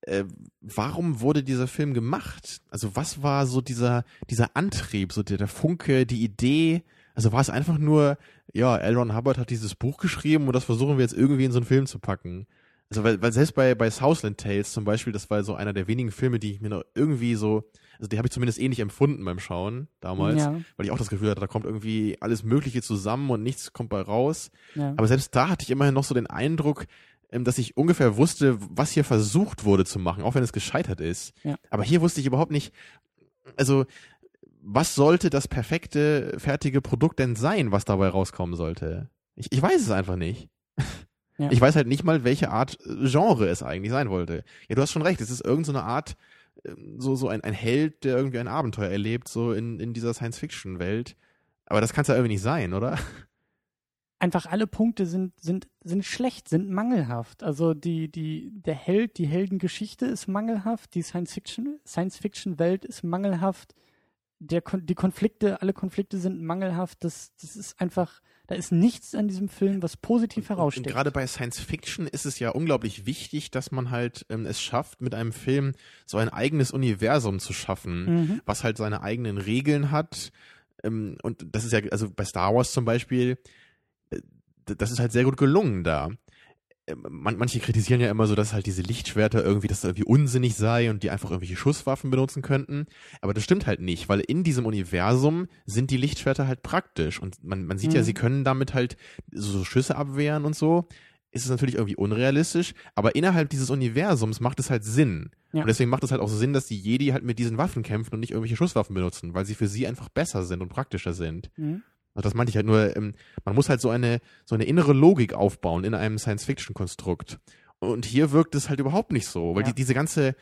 äh, warum wurde dieser Film gemacht? Also was war so dieser, dieser Antrieb, so der, der Funke, die Idee? Also war es einfach nur, ja, L. Ron Hubbard hat dieses Buch geschrieben und das versuchen wir jetzt irgendwie in so einen Film zu packen. Also weil, weil selbst bei, bei Southland Tales zum Beispiel, das war so einer der wenigen Filme, die ich mir noch irgendwie so, also die habe ich zumindest ähnlich empfunden beim Schauen damals, Ja, weil ich auch das Gefühl hatte, da kommt irgendwie alles Mögliche zusammen und nichts kommt bei raus. ja. Aber selbst da hatte ich immerhin noch so den Eindruck, ähm, dass ich ungefähr wusste, was hier versucht wurde zu machen, auch wenn es gescheitert ist. Ja. Aber hier wusste ich überhaupt nicht, also was sollte das perfekte, fertige Produkt denn sein, was dabei rauskommen sollte? Ich, ich weiß es einfach nicht. Ja. Ich weiß halt nicht mal, welche Art äh, Genre es eigentlich sein wollte. Ja, du hast schon recht, es ist irgendeine so eine Art, ähm, so, so ein, ein Held, der irgendwie ein Abenteuer erlebt, so in, in dieser Science-Fiction-Welt. Aber das kann es ja irgendwie nicht sein, oder? Einfach alle Punkte sind, sind, sind schlecht, sind mangelhaft. Also die, die, der Held, die Heldengeschichte ist mangelhaft, die Science-Fiction, Science-Fiction-Welt ist mangelhaft, der, die Konflikte, alle Konflikte sind mangelhaft. Das, das ist einfach, Da ist nichts an diesem Film, was positiv Und heraussticht. gerade bei Science Fiction ist es ja unglaublich wichtig, dass man halt ähm, es schafft, mit einem Film so ein eigenes Universum zu schaffen, Mhm. was halt seine eigenen Regeln hat. Ähm, und das ist ja, also bei Star Wars zum Beispiel, äh, das ist halt sehr gut gelungen da. Ähm, Man, manche kritisieren ja immer so, dass halt diese Lichtschwerter irgendwie, dass das irgendwie unsinnig sei und die einfach irgendwelche Schusswaffen benutzen könnten. Aber das stimmt halt nicht, weil in diesem Universum sind die Lichtschwerter halt praktisch. Und man, man sieht ja, Mhm. sie können damit halt so Schüsse abwehren und so. Ist es natürlich irgendwie unrealistisch, aber innerhalb dieses Universums macht es halt Sinn. Ja. Und deswegen macht es halt auch Sinn, dass die Jedi halt mit diesen Waffen kämpfen und nicht irgendwelche Schusswaffen benutzen, weil sie für sie einfach besser sind und praktischer sind. Mhm. Also das meinte ich halt nur, ähm, man muss halt so eine, so eine innere Logik aufbauen in einem Science-Fiction-Konstrukt. Und hier wirkt es halt überhaupt nicht so, weil Ja. die, diese ganze,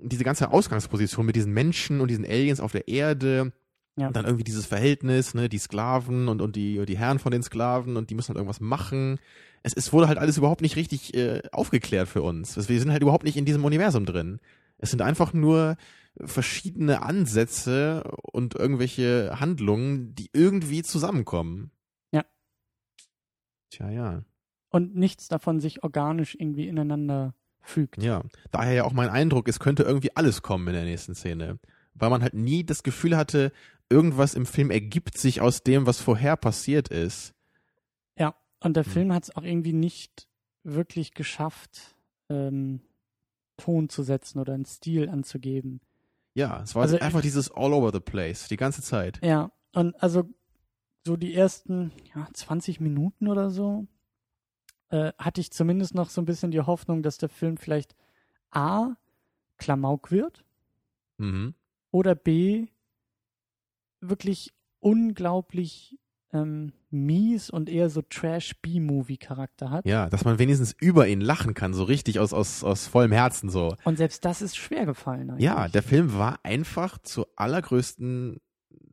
diese ganze Ausgangsposition mit diesen Menschen und diesen Aliens auf der Erde, Ja. dann irgendwie dieses Verhältnis, ne, die Sklaven und, und die, die Herren von den Sklaven und die müssen halt irgendwas machen. Es, es wurde halt alles überhaupt nicht richtig äh, aufgeklärt für uns. Wir sind halt überhaupt nicht in diesem Universum drin. Es sind einfach nur verschiedene Ansätze und irgendwelche Handlungen, die irgendwie zusammenkommen. Ja. Tja, ja. Und nichts davon sich organisch irgendwie ineinander fügt. Ja. Daher ja auch mein Eindruck, es könnte irgendwie alles kommen in der nächsten Szene. Weil man halt nie das Gefühl hatte, irgendwas im Film ergibt sich aus dem, was vorher passiert ist. Ja, und der Hm. Film hat es auch irgendwie nicht wirklich geschafft, ähm, Ton zu setzen oder einen Stil anzugeben. Ja, es war Also- einfach dieses all over the place, die ganze Zeit. Ja, und also so die ersten ja, 20 Minuten oder so äh, hatte ich zumindest noch so ein bisschen die Hoffnung, dass der Film vielleicht A, Klamauk wird Mhm. oder B, wirklich unglaublich ähm, mies und eher so Trash-B-Movie-Charakter hat. Ja, dass man wenigstens über ihn lachen kann, so richtig aus, aus, aus vollem Herzen so. Und selbst das ist schwer gefallen. Eigentlich. Ja, der Film war einfach zur allergrößten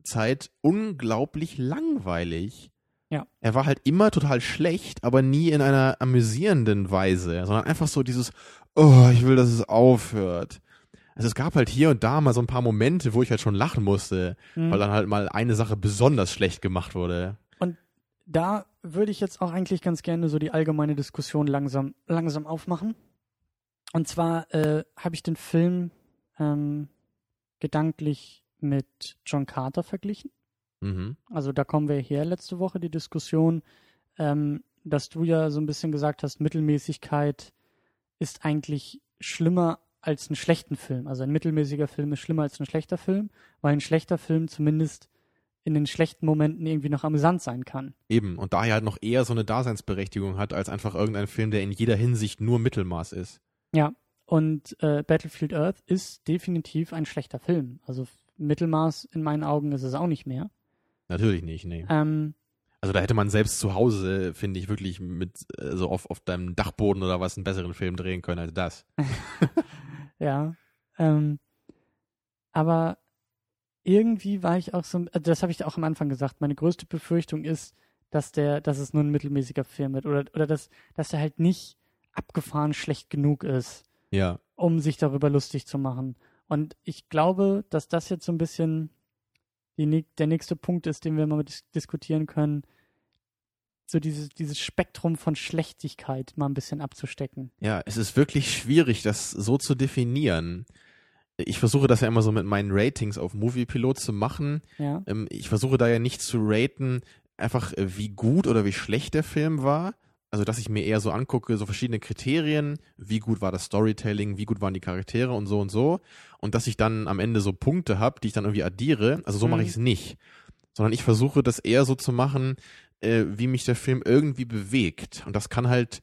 Zeit unglaublich langweilig. Ja. Er war halt immer total schlecht, aber nie in einer amüsierenden Weise, sondern einfach so dieses, oh, ich will, dass es aufhört. Also es gab halt hier und da mal so ein paar Momente, wo ich halt schon lachen musste, Mhm. weil dann halt mal eine Sache besonders schlecht gemacht wurde. da würde ich jetzt auch eigentlich ganz gerne so die allgemeine Diskussion langsam, langsam aufmachen. Und zwar äh, habe ich den Film ähm, gedanklich mit John Carter verglichen. Mhm. Also da kommen wir her letzte Woche, die Diskussion, ähm, dass du ja so ein bisschen gesagt hast, Mittelmäßigkeit ist eigentlich schlimmer als einen schlechten Film. Also ein mittelmäßiger Film ist schlimmer als ein schlechter Film, weil ein schlechter Film zumindest in den schlechten Momenten irgendwie noch amüsant sein kann. Eben, und daher halt noch eher so eine Daseinsberechtigung hat, als einfach irgendein Film, der in jeder Hinsicht nur Mittelmaß ist. Ja, und äh, Battlefield Earth ist definitiv ein schlechter Film. Also Mittelmaß in meinen Augen ist es auch nicht mehr. Natürlich nicht, nee. Ähm, Also da hätte man selbst zu Hause, finde ich, wirklich mit äh, so auf, auf deinem Dachboden oder was einen besseren Film drehen können als das. ja. Ähm, aber irgendwie war ich auch so, äh, das habe ich auch am Anfang gesagt, meine größte Befürchtung ist, dass der, dass es nur ein mittelmäßiger Film wird oder, oder dass, dass er halt nicht abgefahren schlecht genug ist, Ja. um sich darüber lustig zu machen. Und ich glaube, dass das jetzt so ein bisschen die, der nächste Punkt ist, den wir mal dis diskutieren können, so dieses, dieses Spektrum von Schlechtigkeit mal ein bisschen abzustecken. Ja, es ist wirklich schwierig, das so zu definieren. Ich versuche das ja immer so mit meinen Ratings auf Moviepilot zu machen. Ja, Ähm, ich versuche da ja nicht zu raten, einfach äh, wie gut oder wie schlecht der Film war. Also, dass ich mir eher so angucke, so verschiedene Kriterien, wie gut war das Storytelling, wie gut waren die Charaktere und so und so. Und dass ich dann am Ende so Punkte habe, die ich dann irgendwie addiere. Also so Mhm. mache ich es nicht. Sondern ich versuche das eher so zu machen, äh, wie mich der Film irgendwie bewegt. Und das kann halt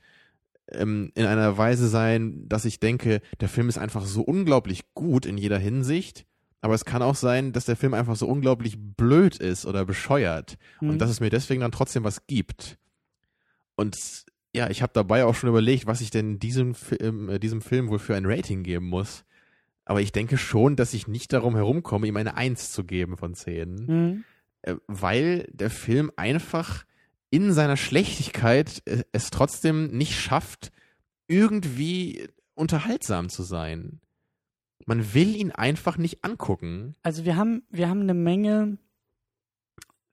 ähm, in einer Weise sein, dass ich denke, der Film ist einfach so unglaublich gut in jeder Hinsicht. Aber es kann auch sein, dass der Film einfach so unglaublich blöd ist oder bescheuert. Mhm. Und dass es mir deswegen dann trotzdem was gibt. Und ja, ich habe dabei auch schon überlegt, was ich denn diesem, Film, äh, diesem Film wohl für ein Rating geben muss. Aber ich denke schon, dass ich nicht darum herumkomme, ihm eine Eins zu geben von zehn Mhm. Äh, weil der Film einfach in seiner Schlechtigkeit äh, es trotzdem nicht schafft, irgendwie unterhaltsam zu sein. Man will ihn einfach nicht angucken. Also wir haben, wir haben eine Menge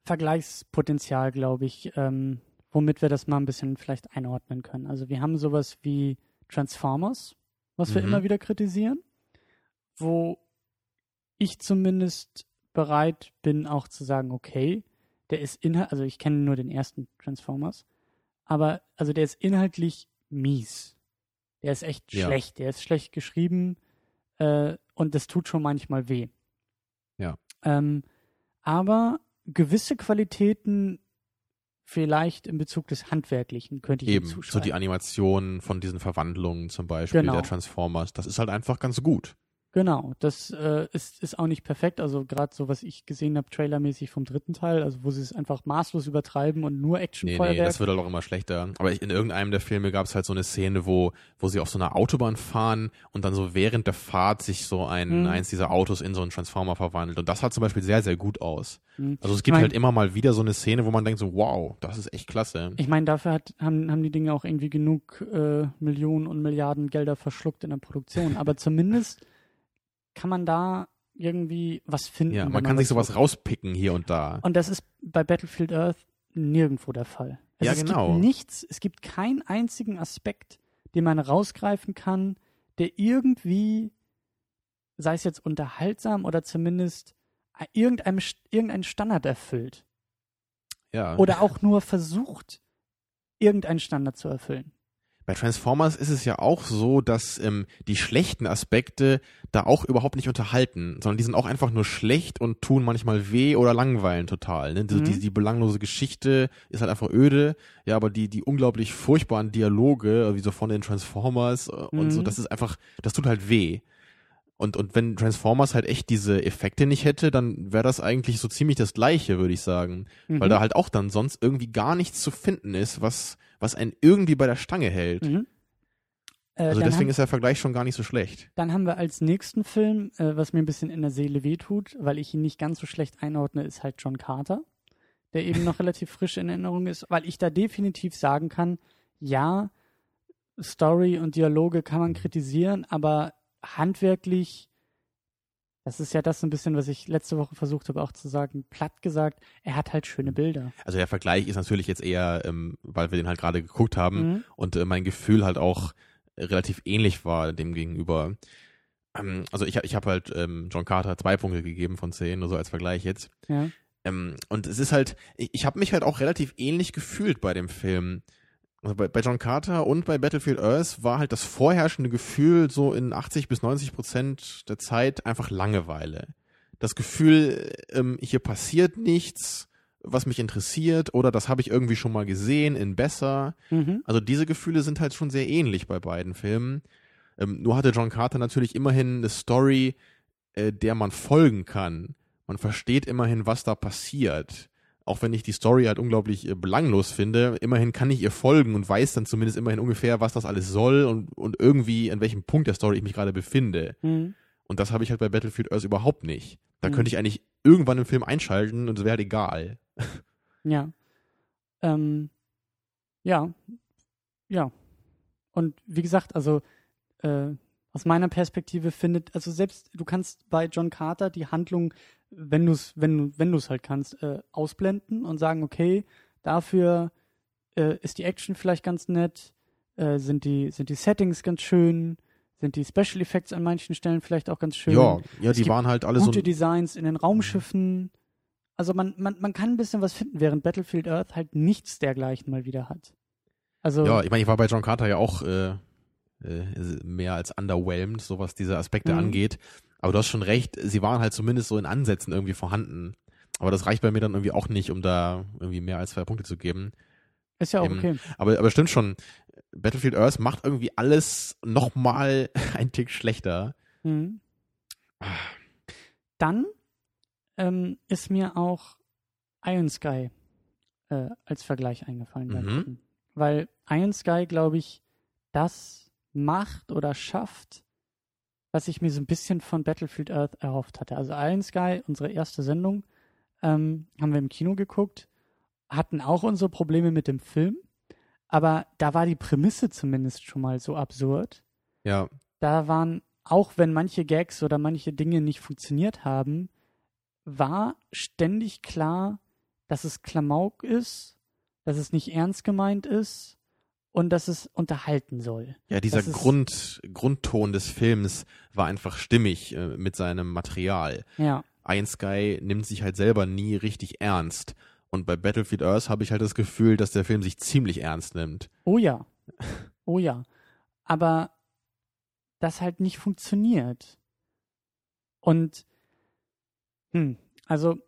Vergleichspotenzial, glaube ich, ähm, womit wir das mal ein bisschen vielleicht einordnen können. Also wir haben sowas wie Transformers, was wir Mhm. immer wieder kritisieren, wo ich zumindest bereit bin, auch zu sagen, okay, der ist inhalt, also ich kenne nur den ersten Transformers, aber also der ist inhaltlich mies. Der ist echt Ja. schlecht, der ist schlecht geschrieben äh, und das tut schon manchmal weh. Ja. Ähm, aber gewisse Qualitäten vielleicht in Bezug des Handwerklichen könnte ich ihm Eben, so zuschreiben. die Animationen von diesen Verwandlungen zum Beispiel Genau. der Transformers, das ist halt einfach ganz gut. Genau, das äh, ist, ist auch nicht perfekt. Also gerade so, was ich gesehen habe, trailermäßig vom dritten Teil, also wo sie es einfach maßlos übertreiben und nur Nee, Actionfeuerwerk. nee, das wird halt auch immer schlechter. Aber ich, in irgendeinem der Filme gab es halt so eine Szene, wo, wo sie auf so einer Autobahn fahren und dann so während der Fahrt sich so ein, Mhm. eins dieser Autos in so einen Transformer verwandelt. Und das sah zum Beispiel sehr, sehr gut aus. Mhm. Also es Ich gibt mein- halt immer mal wieder so eine Szene, wo man denkt so, wow, das ist echt klasse. Ich meine, dafür hat, haben, haben die Dinge auch irgendwie genug äh, Millionen und Milliarden Gelder verschluckt in der Produktion. Aber zumindest kann man da irgendwie was finden. Ja, wenn man kann sich was sowas rauspicken hier und da. Und das ist bei Battlefield Earth nirgendwo der Fall. Also Ja, es genau. gibt nichts, es gibt keinen einzigen Aspekt, den man rausgreifen kann, der irgendwie, sei es jetzt unterhaltsam oder zumindest irgendeinem, irgendeinen Standard erfüllt. Ja. Oder auch nur versucht, irgendeinen Standard zu erfüllen. Bei Transformers ist es ja auch so, dass ähm, die schlechten Aspekte da auch überhaupt nicht unterhalten, sondern die sind auch einfach nur schlecht und tun manchmal weh oder langweilen total. Ne? Die, Mhm. die, die belanglose Geschichte ist halt einfach öde, ja, aber die, die unglaublich furchtbaren Dialoge, äh, wie so von den Transformers äh, und so, Mhm. das ist einfach, das tut halt weh. Und, und wenn Transformers halt echt diese Effekte nicht hätte, dann wäre das eigentlich so ziemlich das Gleiche, würde ich sagen. Weil Mhm. da halt auch dann sonst irgendwie gar nichts zu finden ist, was, was einen irgendwie bei der Stange hält. Mhm. Äh, Also deswegen haben, ist der Vergleich schon gar nicht so schlecht. dann haben wir als nächsten Film, äh, was mir ein bisschen in der Seele wehtut, weil ich ihn nicht ganz so schlecht einordne, ist halt John Carter, der eben noch relativ frisch in Erinnerung ist, weil ich da definitiv sagen kann, ja, Story und Dialoge kann man kritisieren, aber handwerklich, das ist ja das so ein bisschen, was ich letzte Woche versucht habe auch zu sagen, platt gesagt, er hat halt schöne Bilder. Also der Vergleich ist natürlich jetzt eher, ähm, weil wir den halt gerade geguckt haben Mhm. und äh, mein Gefühl halt auch relativ ähnlich war dem gegenüber. Ähm, also ich, ich habe halt ähm, John Carter zwei Punkte gegeben von zehn, nur so als Vergleich jetzt. Ja. Ähm, und es ist halt, ich, ich habe mich halt auch relativ ähnlich gefühlt bei dem Film. Also bei, bei John Carter und bei Battlefield Earth war halt das vorherrschende Gefühl so in 80 bis 90 Prozent der Zeit einfach Langeweile. Das Gefühl, ähm, hier passiert nichts, was mich interessiert oder das habe ich irgendwie schon mal gesehen in besser. Mhm. Also diese Gefühle sind halt schon sehr ähnlich bei beiden Filmen. Ähm, nur hatte John Carter natürlich immerhin eine Story, äh, der man folgen kann. Man versteht immerhin, was da passiert. Auch wenn ich die Story halt unglaublich äh, belanglos finde, immerhin kann ich ihr folgen und weiß dann zumindest immerhin ungefähr, was das alles soll und, und irgendwie an welchem Punkt der Story ich mich gerade befinde. Mhm. Und das habe ich halt bei Battlefield Earth überhaupt nicht. Da Mhm. könnte ich eigentlich irgendwann im Film einschalten und es wäre halt egal. Ja. Ähm, ja. Ja. Und wie gesagt, also äh, aus meiner Perspektive findet, also selbst du kannst bei John Carter die Handlung, wenn du es, wenn du, wenn du es halt kannst, äh, ausblenden und sagen, okay, dafür äh, ist die Action vielleicht ganz nett, äh, sind die, sind die Settings ganz schön, sind die Special Effects an manchen Stellen vielleicht auch ganz schön. Ja, ja, Es die waren halt alle so. gute Designs in den Raumschiffen. Also man, man, man kann ein bisschen was finden, während Battlefield Earth halt nichts dergleichen mal wieder hat. Also Ja, ich meine, ich war bei John Carter ja auch äh, äh, mehr als underwhelmed, so was diese Aspekte Mhm. angeht. Aber du hast schon recht, sie waren halt zumindest so in Ansätzen irgendwie vorhanden. Aber das reicht bei mir dann irgendwie auch nicht, um da irgendwie mehr als zwei Punkte zu geben. ist ja auch eben. okay. Aber, aber stimmt schon, Battlefield Earth macht irgendwie alles nochmal ein Tick schlechter. Mhm. Dann ähm, ist mir auch Iron Sky äh, als Vergleich eingefallen. Mhm. Weil Iron Sky, glaube ich, das macht oder schafft, was ich mir so ein bisschen von Battlefield Earth erhofft hatte. Also Iron Sky, unsere erste Sendung, ähm, haben wir im Kino geguckt, hatten auch unsere Probleme mit dem Film, aber da war die Prämisse zumindest schon mal so absurd, Ja, da waren, auch wenn manche Gags oder manche Dinge nicht funktioniert haben, war ständig klar, dass es Klamauk ist, dass es nicht ernst gemeint ist und dass es unterhalten soll. Ja, dieser Grund, Grundton des Films war einfach stimmig äh, mit seinem Material. Ja, Iron Sky nimmt sich halt selber nie richtig ernst. Und bei Battlefield Earth habe ich halt das Gefühl, dass der Film sich ziemlich ernst nimmt. oh ja, oh ja. Aber das halt nicht funktioniert. Und, hm, also,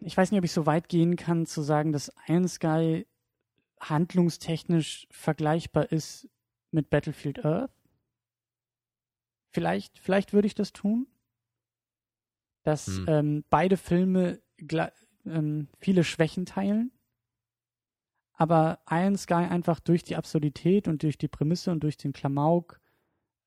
ich weiß nicht, ob ich so weit gehen kann zu sagen, dass Iron Sky handlungstechnisch vergleichbar ist mit Battlefield Earth. Vielleicht, vielleicht würde ich das tun. Dass Hm. ähm, beide Filme ähm, viele Schwächen teilen. Aber Iron Sky einfach durch die Absurdität und durch die Prämisse und durch den Klamauk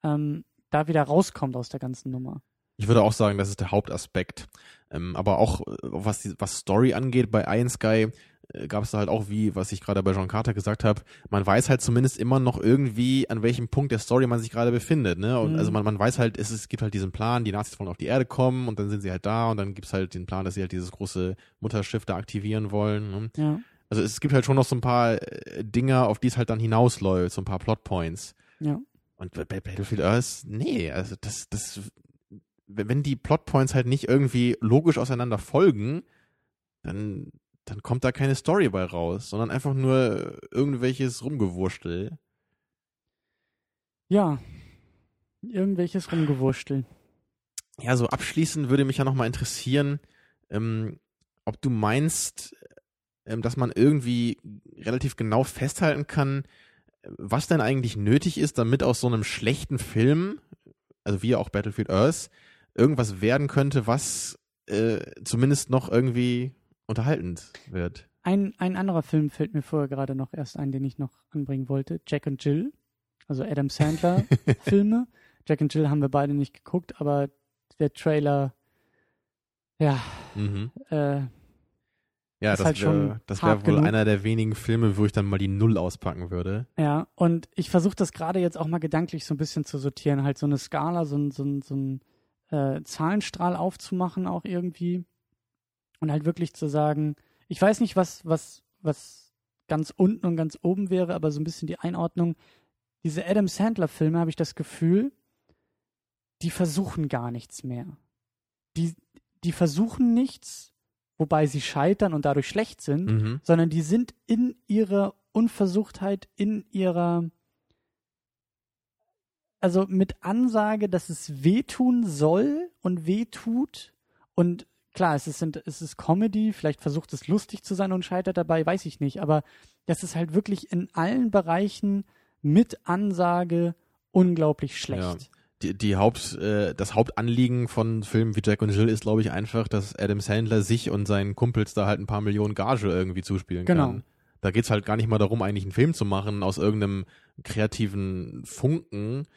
ähm, da wieder rauskommt aus der ganzen Nummer. Ich würde auch sagen, das ist der Hauptaspekt. Ähm, aber auch äh, was, die, was Story angeht bei Iron Sky, gab es da halt auch, wie, was ich gerade bei John Carter gesagt habe, man weiß halt zumindest immer noch irgendwie, an welchem Punkt der Story man sich gerade befindet. Ne? Und Mhm. also man, man weiß halt, es, es gibt halt diesen Plan, die Nazis wollen auf die Erde kommen und dann sind sie halt da und dann gibt's halt den Plan, dass sie halt dieses große Mutterschiff da aktivieren wollen. Ne? Ja. Also es gibt halt schon noch so ein paar äh, Dinger, auf die es halt dann hinausläuft, so ein paar Plotpoints. Ja. Und bei Battlefield Earth, nee, also das, das, wenn wenn die Plotpoints halt nicht irgendwie logisch auseinander folgen, dann, dann kommt da keine Story bei raus, sondern einfach nur irgendwelches Rumgewurstel. Ja. Irgendwelches Rumgewurstel. Ja, so abschließend würde mich ja nochmal interessieren, ähm, ob du meinst, ähm, dass man irgendwie relativ genau festhalten kann, was denn eigentlich nötig ist, damit aus so einem schlechten Film, also wie auch Battlefield Earth, irgendwas werden könnte, was äh, zumindest noch irgendwie unterhaltend wird. Ein, ein anderer Film fällt mir vorher gerade noch erst ein, den ich noch anbringen wollte. Jack und Jill. Also Adam Sandler Filme. Jack und Jill haben wir beide nicht geguckt, aber der Trailer, ja, Mhm. äh, Ja, das halt wäre wär wohl genug. einer der wenigen Filme, wo ich dann mal die Null auspacken würde. Ja, und ich versuche das gerade jetzt auch mal gedanklich so ein bisschen zu sortieren, halt so eine Skala, so ein, so ein, so ein äh, Zahlenstrahl aufzumachen auch irgendwie und halt wirklich zu sagen, ich weiß nicht, was, was, was ganz unten und ganz oben wäre, aber so ein bisschen die Einordnung. Diese Adam Sandler-Filme habe ich das Gefühl, die versuchen gar nichts mehr. Die, die versuchen nichts, wobei sie scheitern und dadurch schlecht sind, Mhm. sondern die sind in ihrer Unversuchtheit, in ihrer, also mit Ansage, dass es wehtun soll und wehtut. Und klar, es ist, es ist Comedy, vielleicht versucht es lustig zu sein und scheitert dabei, weiß ich nicht. Aber das ist halt wirklich in allen Bereichen mit Ansage unglaublich schlecht. die, die Haupt, äh, das Hauptanliegen von Filmen wie Jack und Jill ist, glaube ich, einfach, dass Adam Sandler sich und seinen Kumpels da halt ein paar Millionen Gage irgendwie zuspielen Genau. kann. Da geht's halt gar nicht mal darum, eigentlich einen Film zu machen aus irgendeinem kreativen Funken,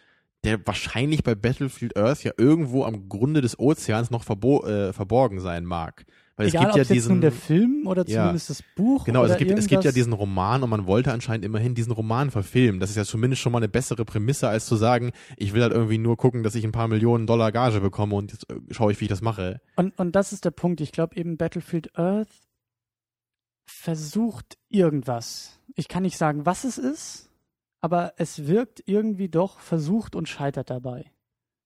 der wahrscheinlich bei Battlefield Earth ja irgendwo am Grunde des Ozeans noch verbo äh, verborgen sein mag. Weil Egal, es gibt ja es jetzt diesen, nun der Film oder Ja. zumindest das Buch Genau, also es gibt, es gibt ja diesen Roman und man wollte anscheinend immerhin diesen Roman verfilmen. Das ist ja zumindest schon mal eine bessere Prämisse, als zu sagen, ich will halt irgendwie nur gucken, dass ich ein paar Millionen Dollar Gage bekomme und jetzt äh, schaue ich, wie ich das mache. Und, und das ist der Punkt. Ich glaube eben Battlefield Earth versucht irgendwas. Ich kann nicht sagen, was es ist, aber es wirkt irgendwie doch versucht und scheitert dabei.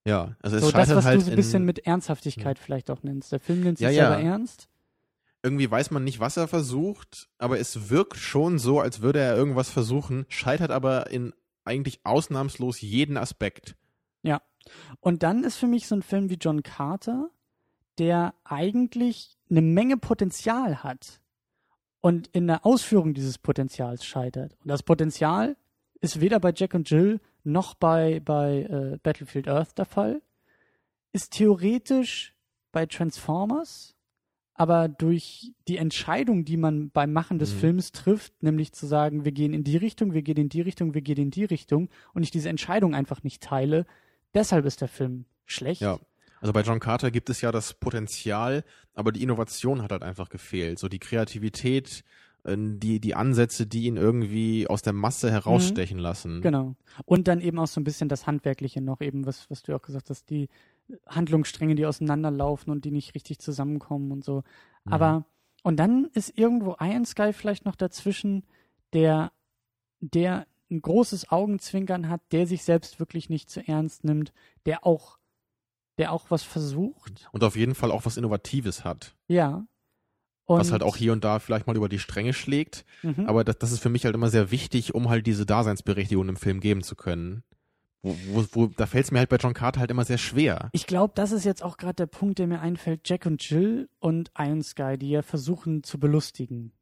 Ja, also es so das, scheitert was halt du so ein bisschen mit Ernsthaftigkeit vielleicht auch nennst. Der Film nennt sich Ja, ja. selber ernst. irgendwie weiß man nicht, was er versucht, aber es wirkt schon so, als würde er irgendwas versuchen, scheitert aber in eigentlich ausnahmslos jeden Aspekt. Und dann ist für mich so ein Film wie John Carter, der eigentlich eine Menge Potenzial hat und in der Ausführung dieses Potenzials scheitert. Und das Potenzial ist weder bei Jack und Jill noch bei, bei äh, Battlefield Earth der Fall. Ist theoretisch bei Transformers, aber durch die Entscheidung, die man beim Machen des Mhm. Films trifft, nämlich zu sagen, wir gehen in die Richtung, wir gehen in die Richtung, wir gehen in die Richtung und ich diese Entscheidung einfach nicht teile, deshalb ist der Film schlecht. Ja. Also bei John Carter gibt es ja das Potenzial, aber die Innovation hat halt einfach gefehlt. So die Kreativität, die, die Ansätze, die ihn irgendwie aus der Masse herausstechen lassen. Genau. Und dann eben auch so ein bisschen das Handwerkliche noch, eben, was, was du auch gesagt hast, die Handlungsstränge, die auseinanderlaufen und die nicht richtig zusammenkommen und so. Mhm. Aber Und dann ist irgendwo Iron Sky vielleicht noch dazwischen, der, der ein großes Augenzwinkern hat, der sich selbst wirklich nicht zu ernst nimmt, der auch, der auch was versucht. Und auf jeden Fall auch was Innovatives hat. Ja. Und was halt auch hier und da vielleicht mal über die Stränge schlägt. Mhm. Aber das, das ist für mich halt immer sehr wichtig, um halt diese Daseinsberechtigung im Film geben zu können. Wo, wo, wo, da fällt es mir halt bei John Carter halt immer sehr schwer. Ich glaube, das ist jetzt auch gerade der Punkt, der mir einfällt. Jack und Jill und Iron Sky, die ja versuchen zu belustigen.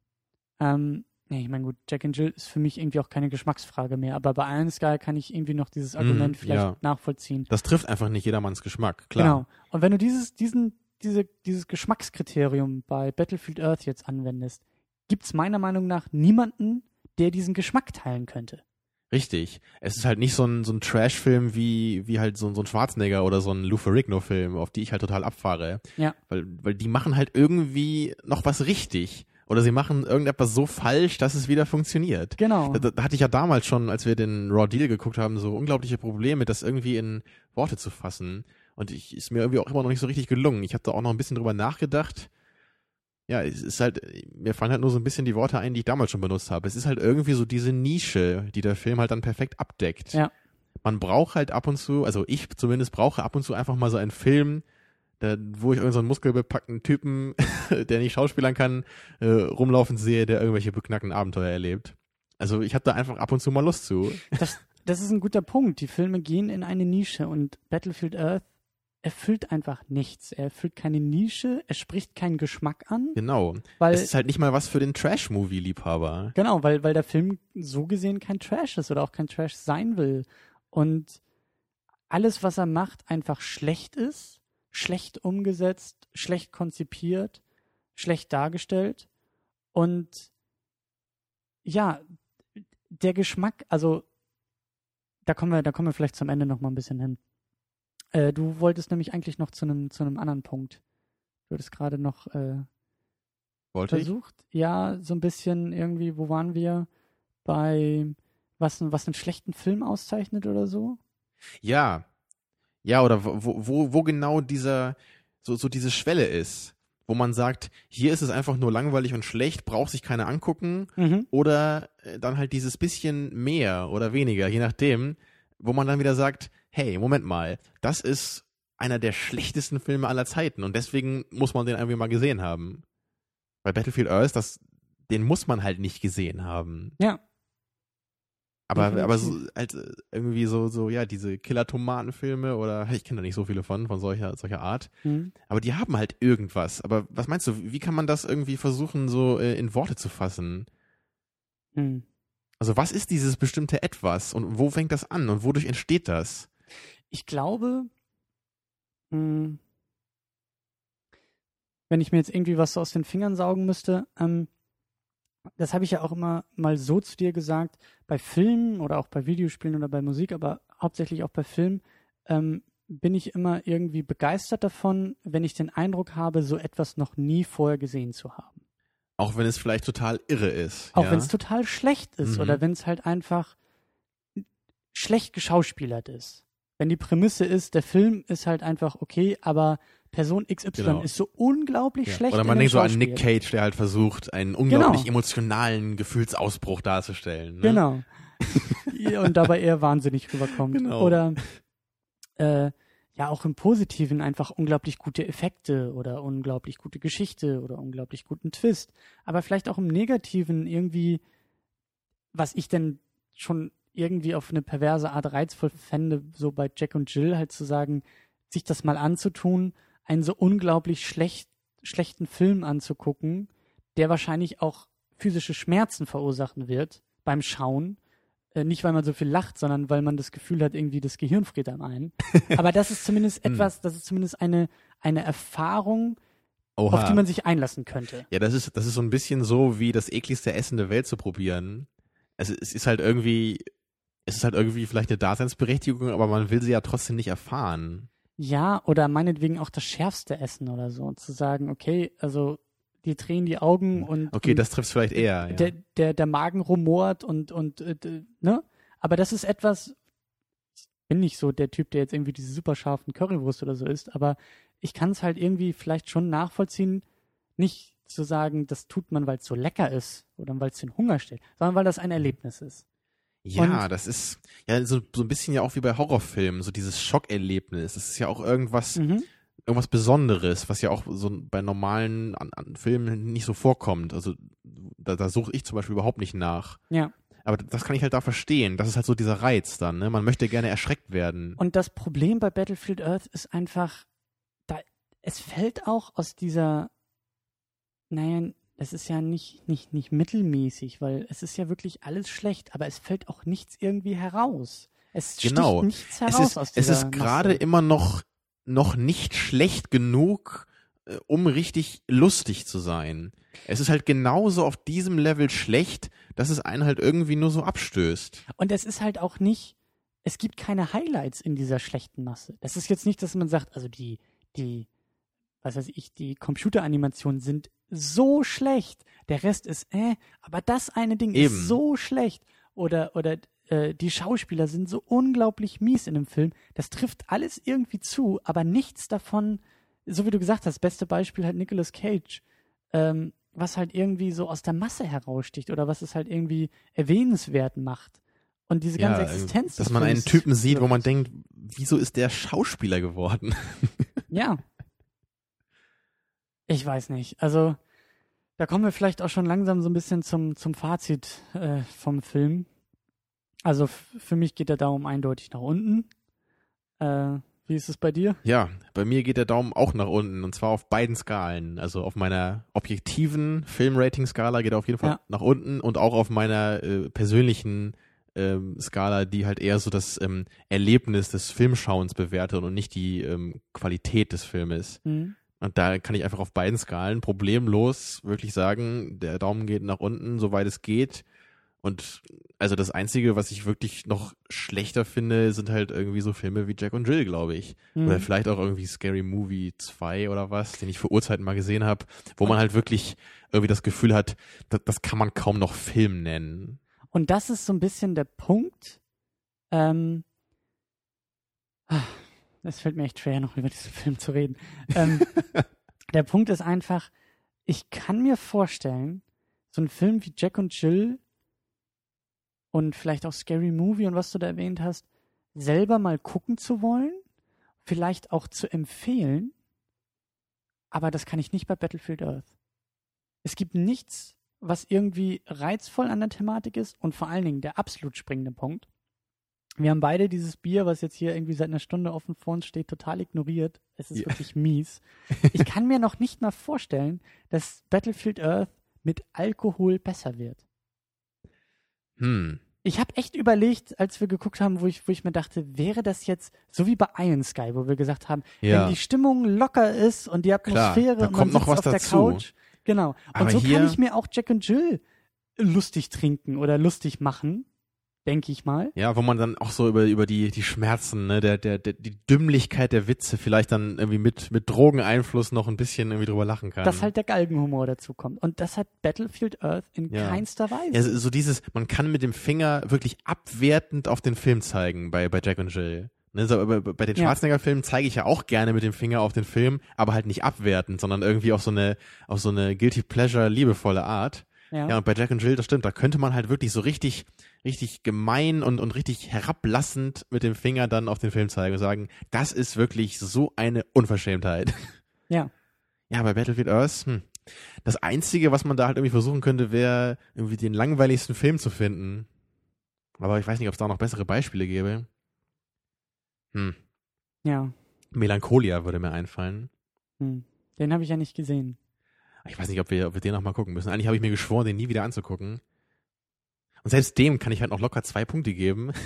Ähm, nee, ich meine, gut, Jack and Jill ist für mich irgendwie auch keine Geschmacksfrage mehr, aber bei Iron Sky kann ich irgendwie noch dieses mhm, Argument mm, vielleicht ja. nachvollziehen. Das trifft einfach nicht jedermanns Geschmack, klar. Genau. Und wenn du dieses, diesen, diese, dieses Geschmackskriterium bei Battlefield Earth jetzt anwendest, gibt es meiner Meinung nach niemanden, der diesen Geschmack teilen könnte. Richtig. Es ist halt nicht so ein, so ein Trash-Film wie, wie halt so, so ein Schwarzenegger oder so ein Lou Ferrigno-Film, auf die ich halt total abfahre. Ja. Weil, weil die machen halt irgendwie noch was richtig. Oder sie machen irgendetwas so falsch, dass es wieder funktioniert. Genau. Da, da hatte ich ja damals schon, als wir den Raw Deal geguckt haben, so unglaubliche Probleme, das irgendwie in Worte zu fassen. Und ich ist mir irgendwie auch immer noch nicht so richtig gelungen. Ich habe da auch noch ein bisschen drüber nachgedacht. Ja, es ist halt, mir fallen halt nur so ein bisschen die Worte ein, die ich damals schon benutzt habe. Es ist halt irgendwie so diese Nische, die der Film halt dann perfekt abdeckt. Ja. Man braucht halt ab und zu, also ich zumindest brauche ab und zu einfach mal so einen Film, da, wo ich irgendeinen so muskelbepackten Typen, der nicht schauspielern kann, äh, rumlaufen sehe, der irgendwelche beknackten Abenteuer erlebt. Also ich habe da einfach ab und zu mal Lust zu. Das, das ist ein guter Punkt. Die Filme gehen in eine Nische und Battlefield Earth erfüllt einfach nichts. Er erfüllt keine Nische, er spricht keinen Geschmack an. Genau. Weil, es ist halt nicht mal was für den Trash-Movie-Liebhaber. Genau, weil, weil der Film so gesehen kein Trash ist oder auch kein Trash sein will. Und alles, was er macht, einfach schlecht ist schlecht umgesetzt, schlecht konzipiert, schlecht dargestellt. Und ja, der Geschmack, also da kommen wir, da kommen wir vielleicht zum Ende noch mal ein bisschen hin. Äh, du wolltest nämlich eigentlich noch zu einem zu einem anderen Punkt. Du hattest gerade noch äh, Wollte versucht. Ich? Ja, so ein bisschen irgendwie, wo waren wir? Bei was, was einen schlechten Film auszeichnet oder so? Ja, ja, oder wo, wo, wo genau dieser, so, so diese Schwelle ist, wo man sagt, hier ist es einfach nur langweilig und schlecht, braucht sich keiner angucken, mhm. oder äh, dann halt dieses bisschen mehr oder weniger, je nachdem, wo man dann wieder sagt, hey, Moment mal, das ist einer der schlechtesten Filme aller Zeiten und deswegen muss man den irgendwie mal gesehen haben. Bei Battlefield Earth, das, den muss man halt nicht gesehen haben. Ja. Aber, aber so, halt irgendwie so, so, ja, diese Killer-Tomaten-Filme oder ich kenne da nicht so viele von, von solcher, solcher Art. Mhm. Aber die haben halt irgendwas. Aber was meinst du, wie kann man das irgendwie versuchen, so äh, in Worte zu fassen? Mhm. Also, was ist dieses bestimmte Etwas und wo fängt das an und wodurch entsteht das? Ich glaube, mh, hm, wenn ich mir jetzt irgendwie was so aus den Fingern saugen müsste, ähm, das habe ich ja auch immer mal so zu dir gesagt, bei Filmen oder auch bei Videospielen oder bei Musik, aber hauptsächlich auch bei Filmen, ähm, bin ich immer irgendwie begeistert davon, wenn ich den Eindruck habe, so etwas noch nie vorher gesehen zu haben. Auch wenn es vielleicht total irre ist. Auch ja? wenn es total schlecht ist mhm. oder wenn es halt einfach schlecht geschauspielert ist. Wenn die Prämisse ist, der Film ist halt einfach okay, aber Person XY genau. ist so unglaublich ja. schlecht. Oder man denkt so an Nick Cage, der halt versucht, einen unglaublich genau. emotionalen Gefühlsausbruch darzustellen. Ne? Genau. Und dabei eher wahnsinnig rüberkommt. Genau. Oder äh, ja auch im Positiven einfach unglaublich gute Effekte oder unglaublich gute Geschichte oder unglaublich guten Twist. Aber vielleicht auch im Negativen irgendwie, was ich denn schon irgendwie auf eine perverse Art reizvoll fände, so bei Jack und Jill halt zu sagen, sich das mal anzutun einen so unglaublich schlecht, schlechten Film anzugucken, der wahrscheinlich auch physische Schmerzen verursachen wird beim Schauen. Äh, nicht, weil man so viel lacht, sondern weil man das Gefühl hat, irgendwie das Gehirn friert einem ein. Aber das ist zumindest hm. etwas, das ist zumindest eine, eine Erfahrung, Oha. auf die man sich einlassen könnte. Ja, das ist, das ist so ein bisschen so, wie das ekligste Essen der Welt zu probieren. Es, es ist halt irgendwie, es ist halt irgendwie vielleicht eine Daseinsberechtigung, aber man will sie ja trotzdem nicht erfahren. Ja, oder meinetwegen auch das schärfste Essen oder so. Zu sagen, okay, also die drehen die Augen und. Okay, und das trifft vielleicht eher. Ja. Der, der, der Magen rumort und, und, äh, ne? Aber das ist etwas, ich bin nicht so der Typ, der jetzt irgendwie diese super scharfen Currywurst oder so isst, aber ich kann es halt irgendwie vielleicht schon nachvollziehen, nicht zu sagen, das tut man, weil es so lecker ist oder weil es den Hunger stellt, sondern weil das ein Erlebnis ist. Ja, Und- das ist ja so, so ein bisschen ja auch wie bei Horrorfilmen, so dieses Schockerlebnis. Das ist ja auch irgendwas, Mhm. irgendwas Besonderes, was ja auch so bei normalen an, an Filmen nicht so vorkommt. Also da, da suche ich zum Beispiel überhaupt nicht nach. Ja. Aber das kann ich halt da verstehen. Das ist halt so dieser Reiz dann. Ne? Man möchte gerne erschreckt werden. Und das Problem bei Battlefield Earth ist einfach, da, es fällt auch aus dieser, naja, es ist ja nicht, nicht, nicht mittelmäßig, weil es ist ja wirklich alles schlecht, aber es fällt auch nichts irgendwie heraus. Es Genau. sticht nichts es heraus ist, aus es ist gerade immer noch, noch nicht schlecht genug, äh, um richtig lustig zu sein. Es ist halt genauso auf diesem Level schlecht, dass es einen halt irgendwie nur so abstößt. Und es ist halt auch nicht, es gibt keine Highlights in dieser schlechten Masse. Das ist jetzt nicht, dass man sagt, also die, die, was weiß ich, die Computeranimationen sind so schlecht. Der Rest ist äh, aber das eine Ding Eben. ist so schlecht. Oder, oder äh, die Schauspieler sind so unglaublich mies in dem Film. Das trifft alles irgendwie zu, aber nichts davon, so wie du gesagt hast, beste Beispiel halt Nicolas Cage. Ähm, was halt irgendwie so aus der Masse heraussticht oder was es halt irgendwie erwähnenswert macht. Und diese ganze Ja, Existenz. dass man einen Typen sieht, wo man denkt, wieso ist der Schauspieler geworden? Ja. Ich weiß nicht. Also, da kommen wir vielleicht auch schon langsam so ein bisschen zum, zum Fazit äh, vom Film. Also, für mich geht der Daumen eindeutig nach unten. Äh, wie ist es bei dir? Ja, bei mir geht der Daumen auch nach unten und zwar auf beiden Skalen. Also auf meiner objektiven Filmrating-Skala geht er auf jeden Fall Ja. nach unten und auch auf meiner äh, persönlichen ähm, Skala, die halt eher so das ähm, Erlebnis des Filmschauens bewertet und nicht die ähm, Qualität des Filmes. Hm? Und da kann ich einfach auf beiden Skalen problemlos wirklich sagen, der Daumen geht nach unten, soweit es geht. Und also das Einzige, was ich wirklich noch schlechter finde, sind halt irgendwie so Filme wie Jack und Jill, glaube ich. Hm. Oder vielleicht auch irgendwie Scary Movie 2 oder was, den ich vor Urzeiten mal gesehen habe, wo man halt wirklich irgendwie das Gefühl hat, das, das kann man kaum noch Film nennen. Und das ist so ein bisschen der Punkt. Ähm, es fällt mir echt schwer, noch über diesen Film zu reden. Ähm, der Punkt ist einfach, ich kann mir vorstellen, so ein Film wie Jack und Jill und vielleicht auch Scary Movie und was du da erwähnt hast, selber mal gucken zu wollen, vielleicht auch zu empfehlen, aber das kann ich nicht bei Battlefield Earth. Es gibt nichts, was irgendwie reizvoll an der Thematik ist und vor allen Dingen der absolut springende Punkt. Wir haben beide dieses Bier, was jetzt hier irgendwie seit einer Stunde offen vor uns steht, total ignoriert. Es ist Ja. wirklich mies. Ich kann mir noch nicht mal vorstellen, dass Battlefield Earth mit Alkohol besser wird. Hm. Ich habe echt überlegt, als wir geguckt haben, wo ich, wo ich mir dachte, wäre das jetzt so wie bei Iron Sky, wo wir gesagt haben, Ja. wenn die Stimmung locker ist und die Klar, Atmosphäre da und kommt noch was auf der dazu. Couch. Genau. Und Aber so hier- kann ich mir auch Jack und Jill lustig trinken oder lustig machen, denke ich mal. Ja, wo man dann auch so über, über die, die Schmerzen, ne, der, der, der, die Dümmlichkeit der Witze vielleicht dann irgendwie mit, mit Drogeneinfluss noch ein bisschen irgendwie drüber lachen kann. Dass halt der Galgenhumor dazu kommt. Und das hat Battlefield Earth in Ja. keinster Weise. Ja, so dieses, man kann mit dem Finger wirklich abwertend auf den Film zeigen bei, bei Jack und Jill. Ne, so, bei, den. Schwarzenegger-Filmen zeige ich ja auch gerne mit dem Finger auf den Film, aber halt nicht abwertend, sondern irgendwie auf so eine, auf so eine guilty pleasure liebevolle Art. ja. Ja, und bei Jack und Jill, das stimmt, da könnte man halt wirklich so richtig, richtig gemein und, und richtig herablassend mit dem Finger dann auf den Film zeigen und sagen, das ist wirklich so eine Unverschämtheit. ja. Ja, bei Battlefield Earth, hm. Das Einzige, was man da halt irgendwie versuchen könnte, wäre irgendwie den langweiligsten Film zu finden. Aber ich weiß nicht, ob es da noch bessere Beispiele gäbe. Hm. Ja. Melancholia würde mir einfallen. Hm. Den habe ich ja nicht gesehen. Ich weiß nicht, ob wir, ob wir den noch mal gucken müssen. Eigentlich habe ich mir geschworen, den nie wieder anzugucken. Und selbst dem kann ich halt noch locker zwei Punkte geben.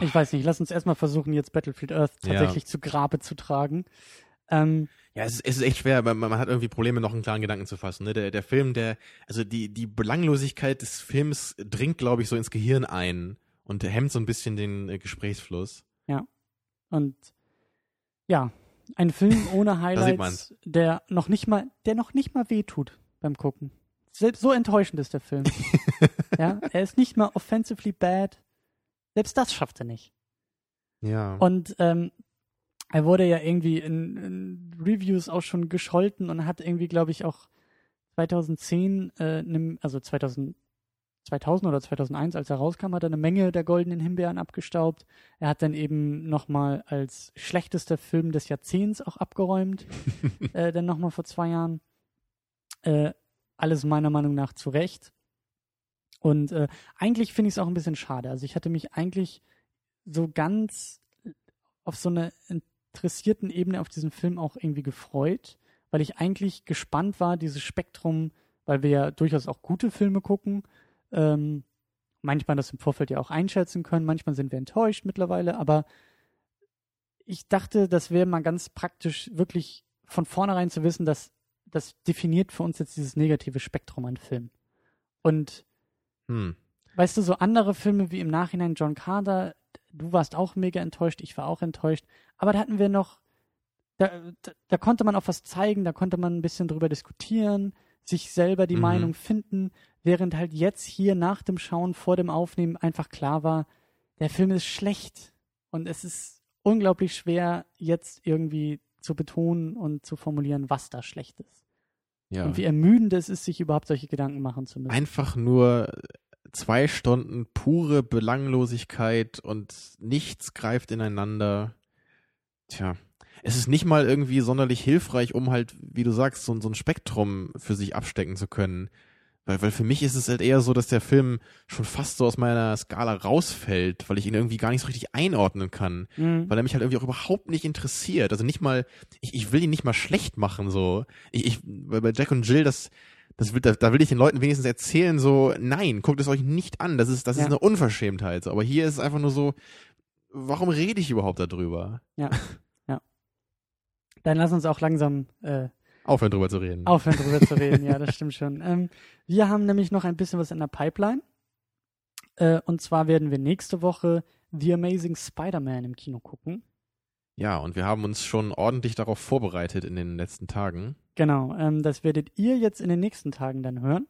Ich weiß nicht, lass uns erstmal versuchen, jetzt Battlefield Earth Ja. tatsächlich zu Grabe zu tragen. Ähm, Ja, es ist, es ist echt schwer, weil man, hat irgendwie Probleme, noch einen klaren Gedanken zu fassen. Ne? Der, der Film, der, also die, die Belanglosigkeit des Films dringt, glaube ich, so ins Gehirn ein und hemmt so ein bisschen den äh, Gesprächsfluss. und ja, ein Film ohne Highlights, der noch nicht mal, der noch nicht mal wehtut beim Gucken. Selbst so enttäuschend ist der Film. ja, er ist nicht mal offensively bad. Selbst das schafft er nicht. Ja. Und ähm, er wurde ja irgendwie in, in Reviews auch schon gescholten und hat irgendwie, glaube ich, auch 2010, äh, also 2000, 2000 oder 2001, als er rauskam, hat er eine Menge der goldenen Himbeeren abgestaubt. Er hat dann eben nochmal als schlechtester Film des Jahrzehnts auch abgeräumt, äh, dann nochmal vor zwei Jahren. Äh, alles meiner Meinung nach zu Recht. Und äh, eigentlich finde ich es auch ein bisschen schade. Also ich hatte mich eigentlich so ganz auf so einer interessierten Ebene auf diesen Film auch irgendwie gefreut, weil ich eigentlich gespannt war, dieses Spektrum, weil wir ja durchaus auch gute Filme gucken, ähm, manchmal das im Vorfeld ja auch einschätzen können, manchmal sind wir enttäuscht mittlerweile, aber ich dachte, das wäre mal ganz praktisch, wirklich von vornherein zu wissen, dass das definiert für uns jetzt dieses negative Spektrum an Film. Und hm. weißt du, so andere Filme wie im Nachhinein John Carter, du warst auch mega enttäuscht, ich war auch enttäuscht, aber da hatten wir noch, da, da, da konnte man auch was zeigen, da konnte man ein bisschen drüber diskutieren, sich selber die mhm. Meinung finden, während halt jetzt hier nach dem Schauen, vor dem Aufnehmen einfach klar war, der Film ist schlecht und es ist unglaublich schwer, jetzt irgendwie zu betonen und zu formulieren, was da schlecht ist. Ja. Und wie ermüdend es ist, sich überhaupt solche Gedanken machen zu müssen. Einfach nur zwei Stunden pure Belanglosigkeit und nichts greift ineinander. Tja, es ist nicht mal irgendwie sonderlich hilfreich, um halt, wie du sagst, so, so ein Spektrum für sich abstecken zu können. Weil, weil für mich ist es halt eher so, dass der Film schon fast so aus meiner Skala rausfällt, weil ich ihn irgendwie gar nicht so richtig einordnen kann. Mhm. Weil er mich halt irgendwie auch überhaupt nicht interessiert. Also nicht mal, ich, ich will ihn nicht mal schlecht machen, so. Ich, ich, weil bei Jack und Jill, das, das will, da, da will ich den Leuten wenigstens erzählen, so, nein, guckt es euch nicht an. Das ist, das ja. ist eine Unverschämtheit. So. Aber hier ist es einfach nur so, warum rede ich überhaupt darüber? Ja. Ja. Dann lass uns auch langsam äh, Aufhören drüber zu reden. Aufhören drüber zu reden, ja, das stimmt schon. Ähm, wir haben nämlich noch ein bisschen was in der Pipeline. Äh, und zwar werden wir nächste Woche The Amazing Spider-Man im Kino gucken. Ja, und wir haben uns schon ordentlich darauf vorbereitet in den letzten Tagen. Genau, ähm, das werdet ihr jetzt in den nächsten Tagen dann hören.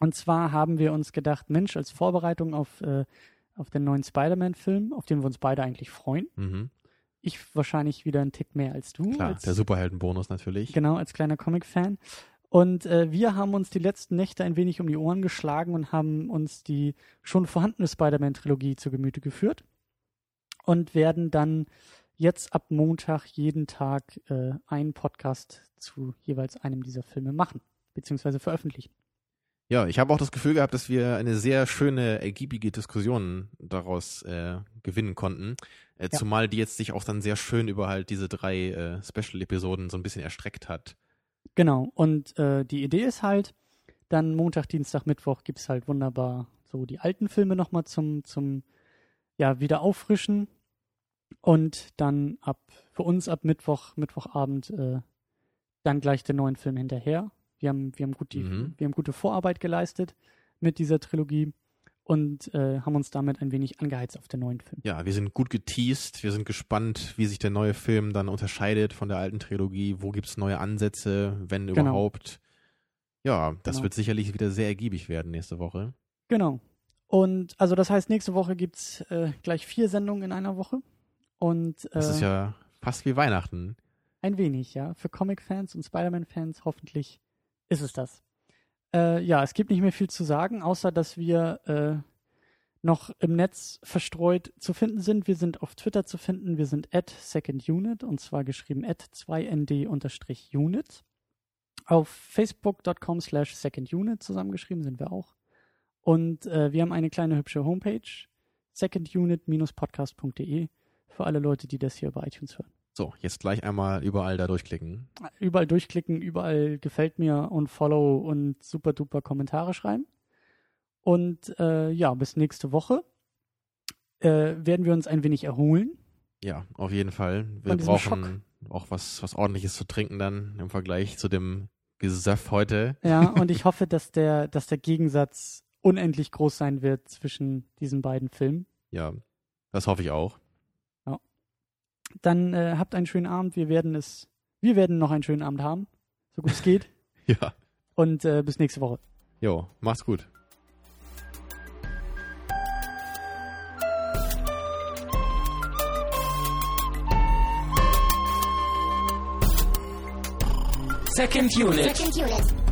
Und zwar haben wir uns gedacht, Mensch, als Vorbereitung auf, äh, auf den neuen Spider-Man-Film, auf den wir uns beide eigentlich freuen, mhm. Ich wahrscheinlich wieder einen Tick mehr als du. Klar, als, der Superheldenbonus natürlich. Genau, als kleiner Comic-Fan. Und äh, wir haben uns die letzten Nächte ein wenig um die Ohren geschlagen und haben uns die schon vorhandene Spider-Man-Trilogie zu Gemüte geführt und werden dann jetzt ab Montag jeden Tag äh, einen Podcast zu jeweils einem dieser Filme machen, beziehungsweise veröffentlichen. Ja, ich habe auch das Gefühl gehabt, dass wir eine sehr schöne, ergiebige Diskussion daraus äh, gewinnen konnten. Äh, ja. Zumal die jetzt sich auch dann sehr schön über halt diese drei äh, Special-Episoden so ein bisschen erstreckt hat. Genau, und äh, die Idee ist halt, dann Montag, Dienstag, Mittwoch gibt es halt wunderbar so die alten Filme nochmal zum, zum ja, wieder auffrischen. Und dann ab, für uns ab Mittwoch, Mittwochabend, äh, dann gleich den neuen Film hinterher. Wir haben, wir haben, gut die, mhm. wir haben gute Vorarbeit geleistet mit dieser Trilogie und äh, haben uns damit ein wenig angeheizt auf den neuen Film. Ja, wir sind gut geteased, wir sind gespannt, wie sich der neue Film dann unterscheidet von der alten Trilogie, wo gibt es neue Ansätze, wenn genau. überhaupt. Ja, das genau. wird sicherlich wieder sehr ergiebig werden nächste Woche. Genau. Und also das heißt, nächste Woche gibt es äh, gleich vier Sendungen in einer Woche. Und, äh, das ist ja fast wie Weihnachten. Ein wenig, ja. Für Comic-Fans und Spider-Man-Fans hoffentlich ist es das. Äh, ja, es gibt nicht mehr viel zu sagen, außer dass wir äh, noch im Netz verstreut zu finden sind. Wir sind auf Twitter zu finden. Wir sind at secondunit und zwar geschrieben at 2nd-unit. Auf facebook.com slash secondunit zusammengeschrieben sind wir auch. Und äh, wir haben eine kleine hübsche Homepage, secondunit-podcast.de, für alle Leute, die das hier über iTunes hören. So, jetzt gleich einmal überall da durchklicken. Überall durchklicken, überall gefällt mir und Follow und super duper Kommentare schreiben. Und äh, ja, bis nächste Woche äh, werden wir uns ein wenig erholen. Ja, auf jeden Fall. Wir brauchen Schock. auch was, was ordentliches zu trinken dann im Vergleich zu dem Gesöff heute. Ja, und ich hoffe, dass der, dass der Gegensatz unendlich groß sein wird zwischen diesen beiden Filmen. Ja, das hoffe ich auch. Dann äh, habt einen schönen Abend. Wir werden es, wir werden noch einen schönen Abend haben, so gut es geht. ja. Und äh, bis nächste Woche. Jo, mach's gut. Second unit. Second unit.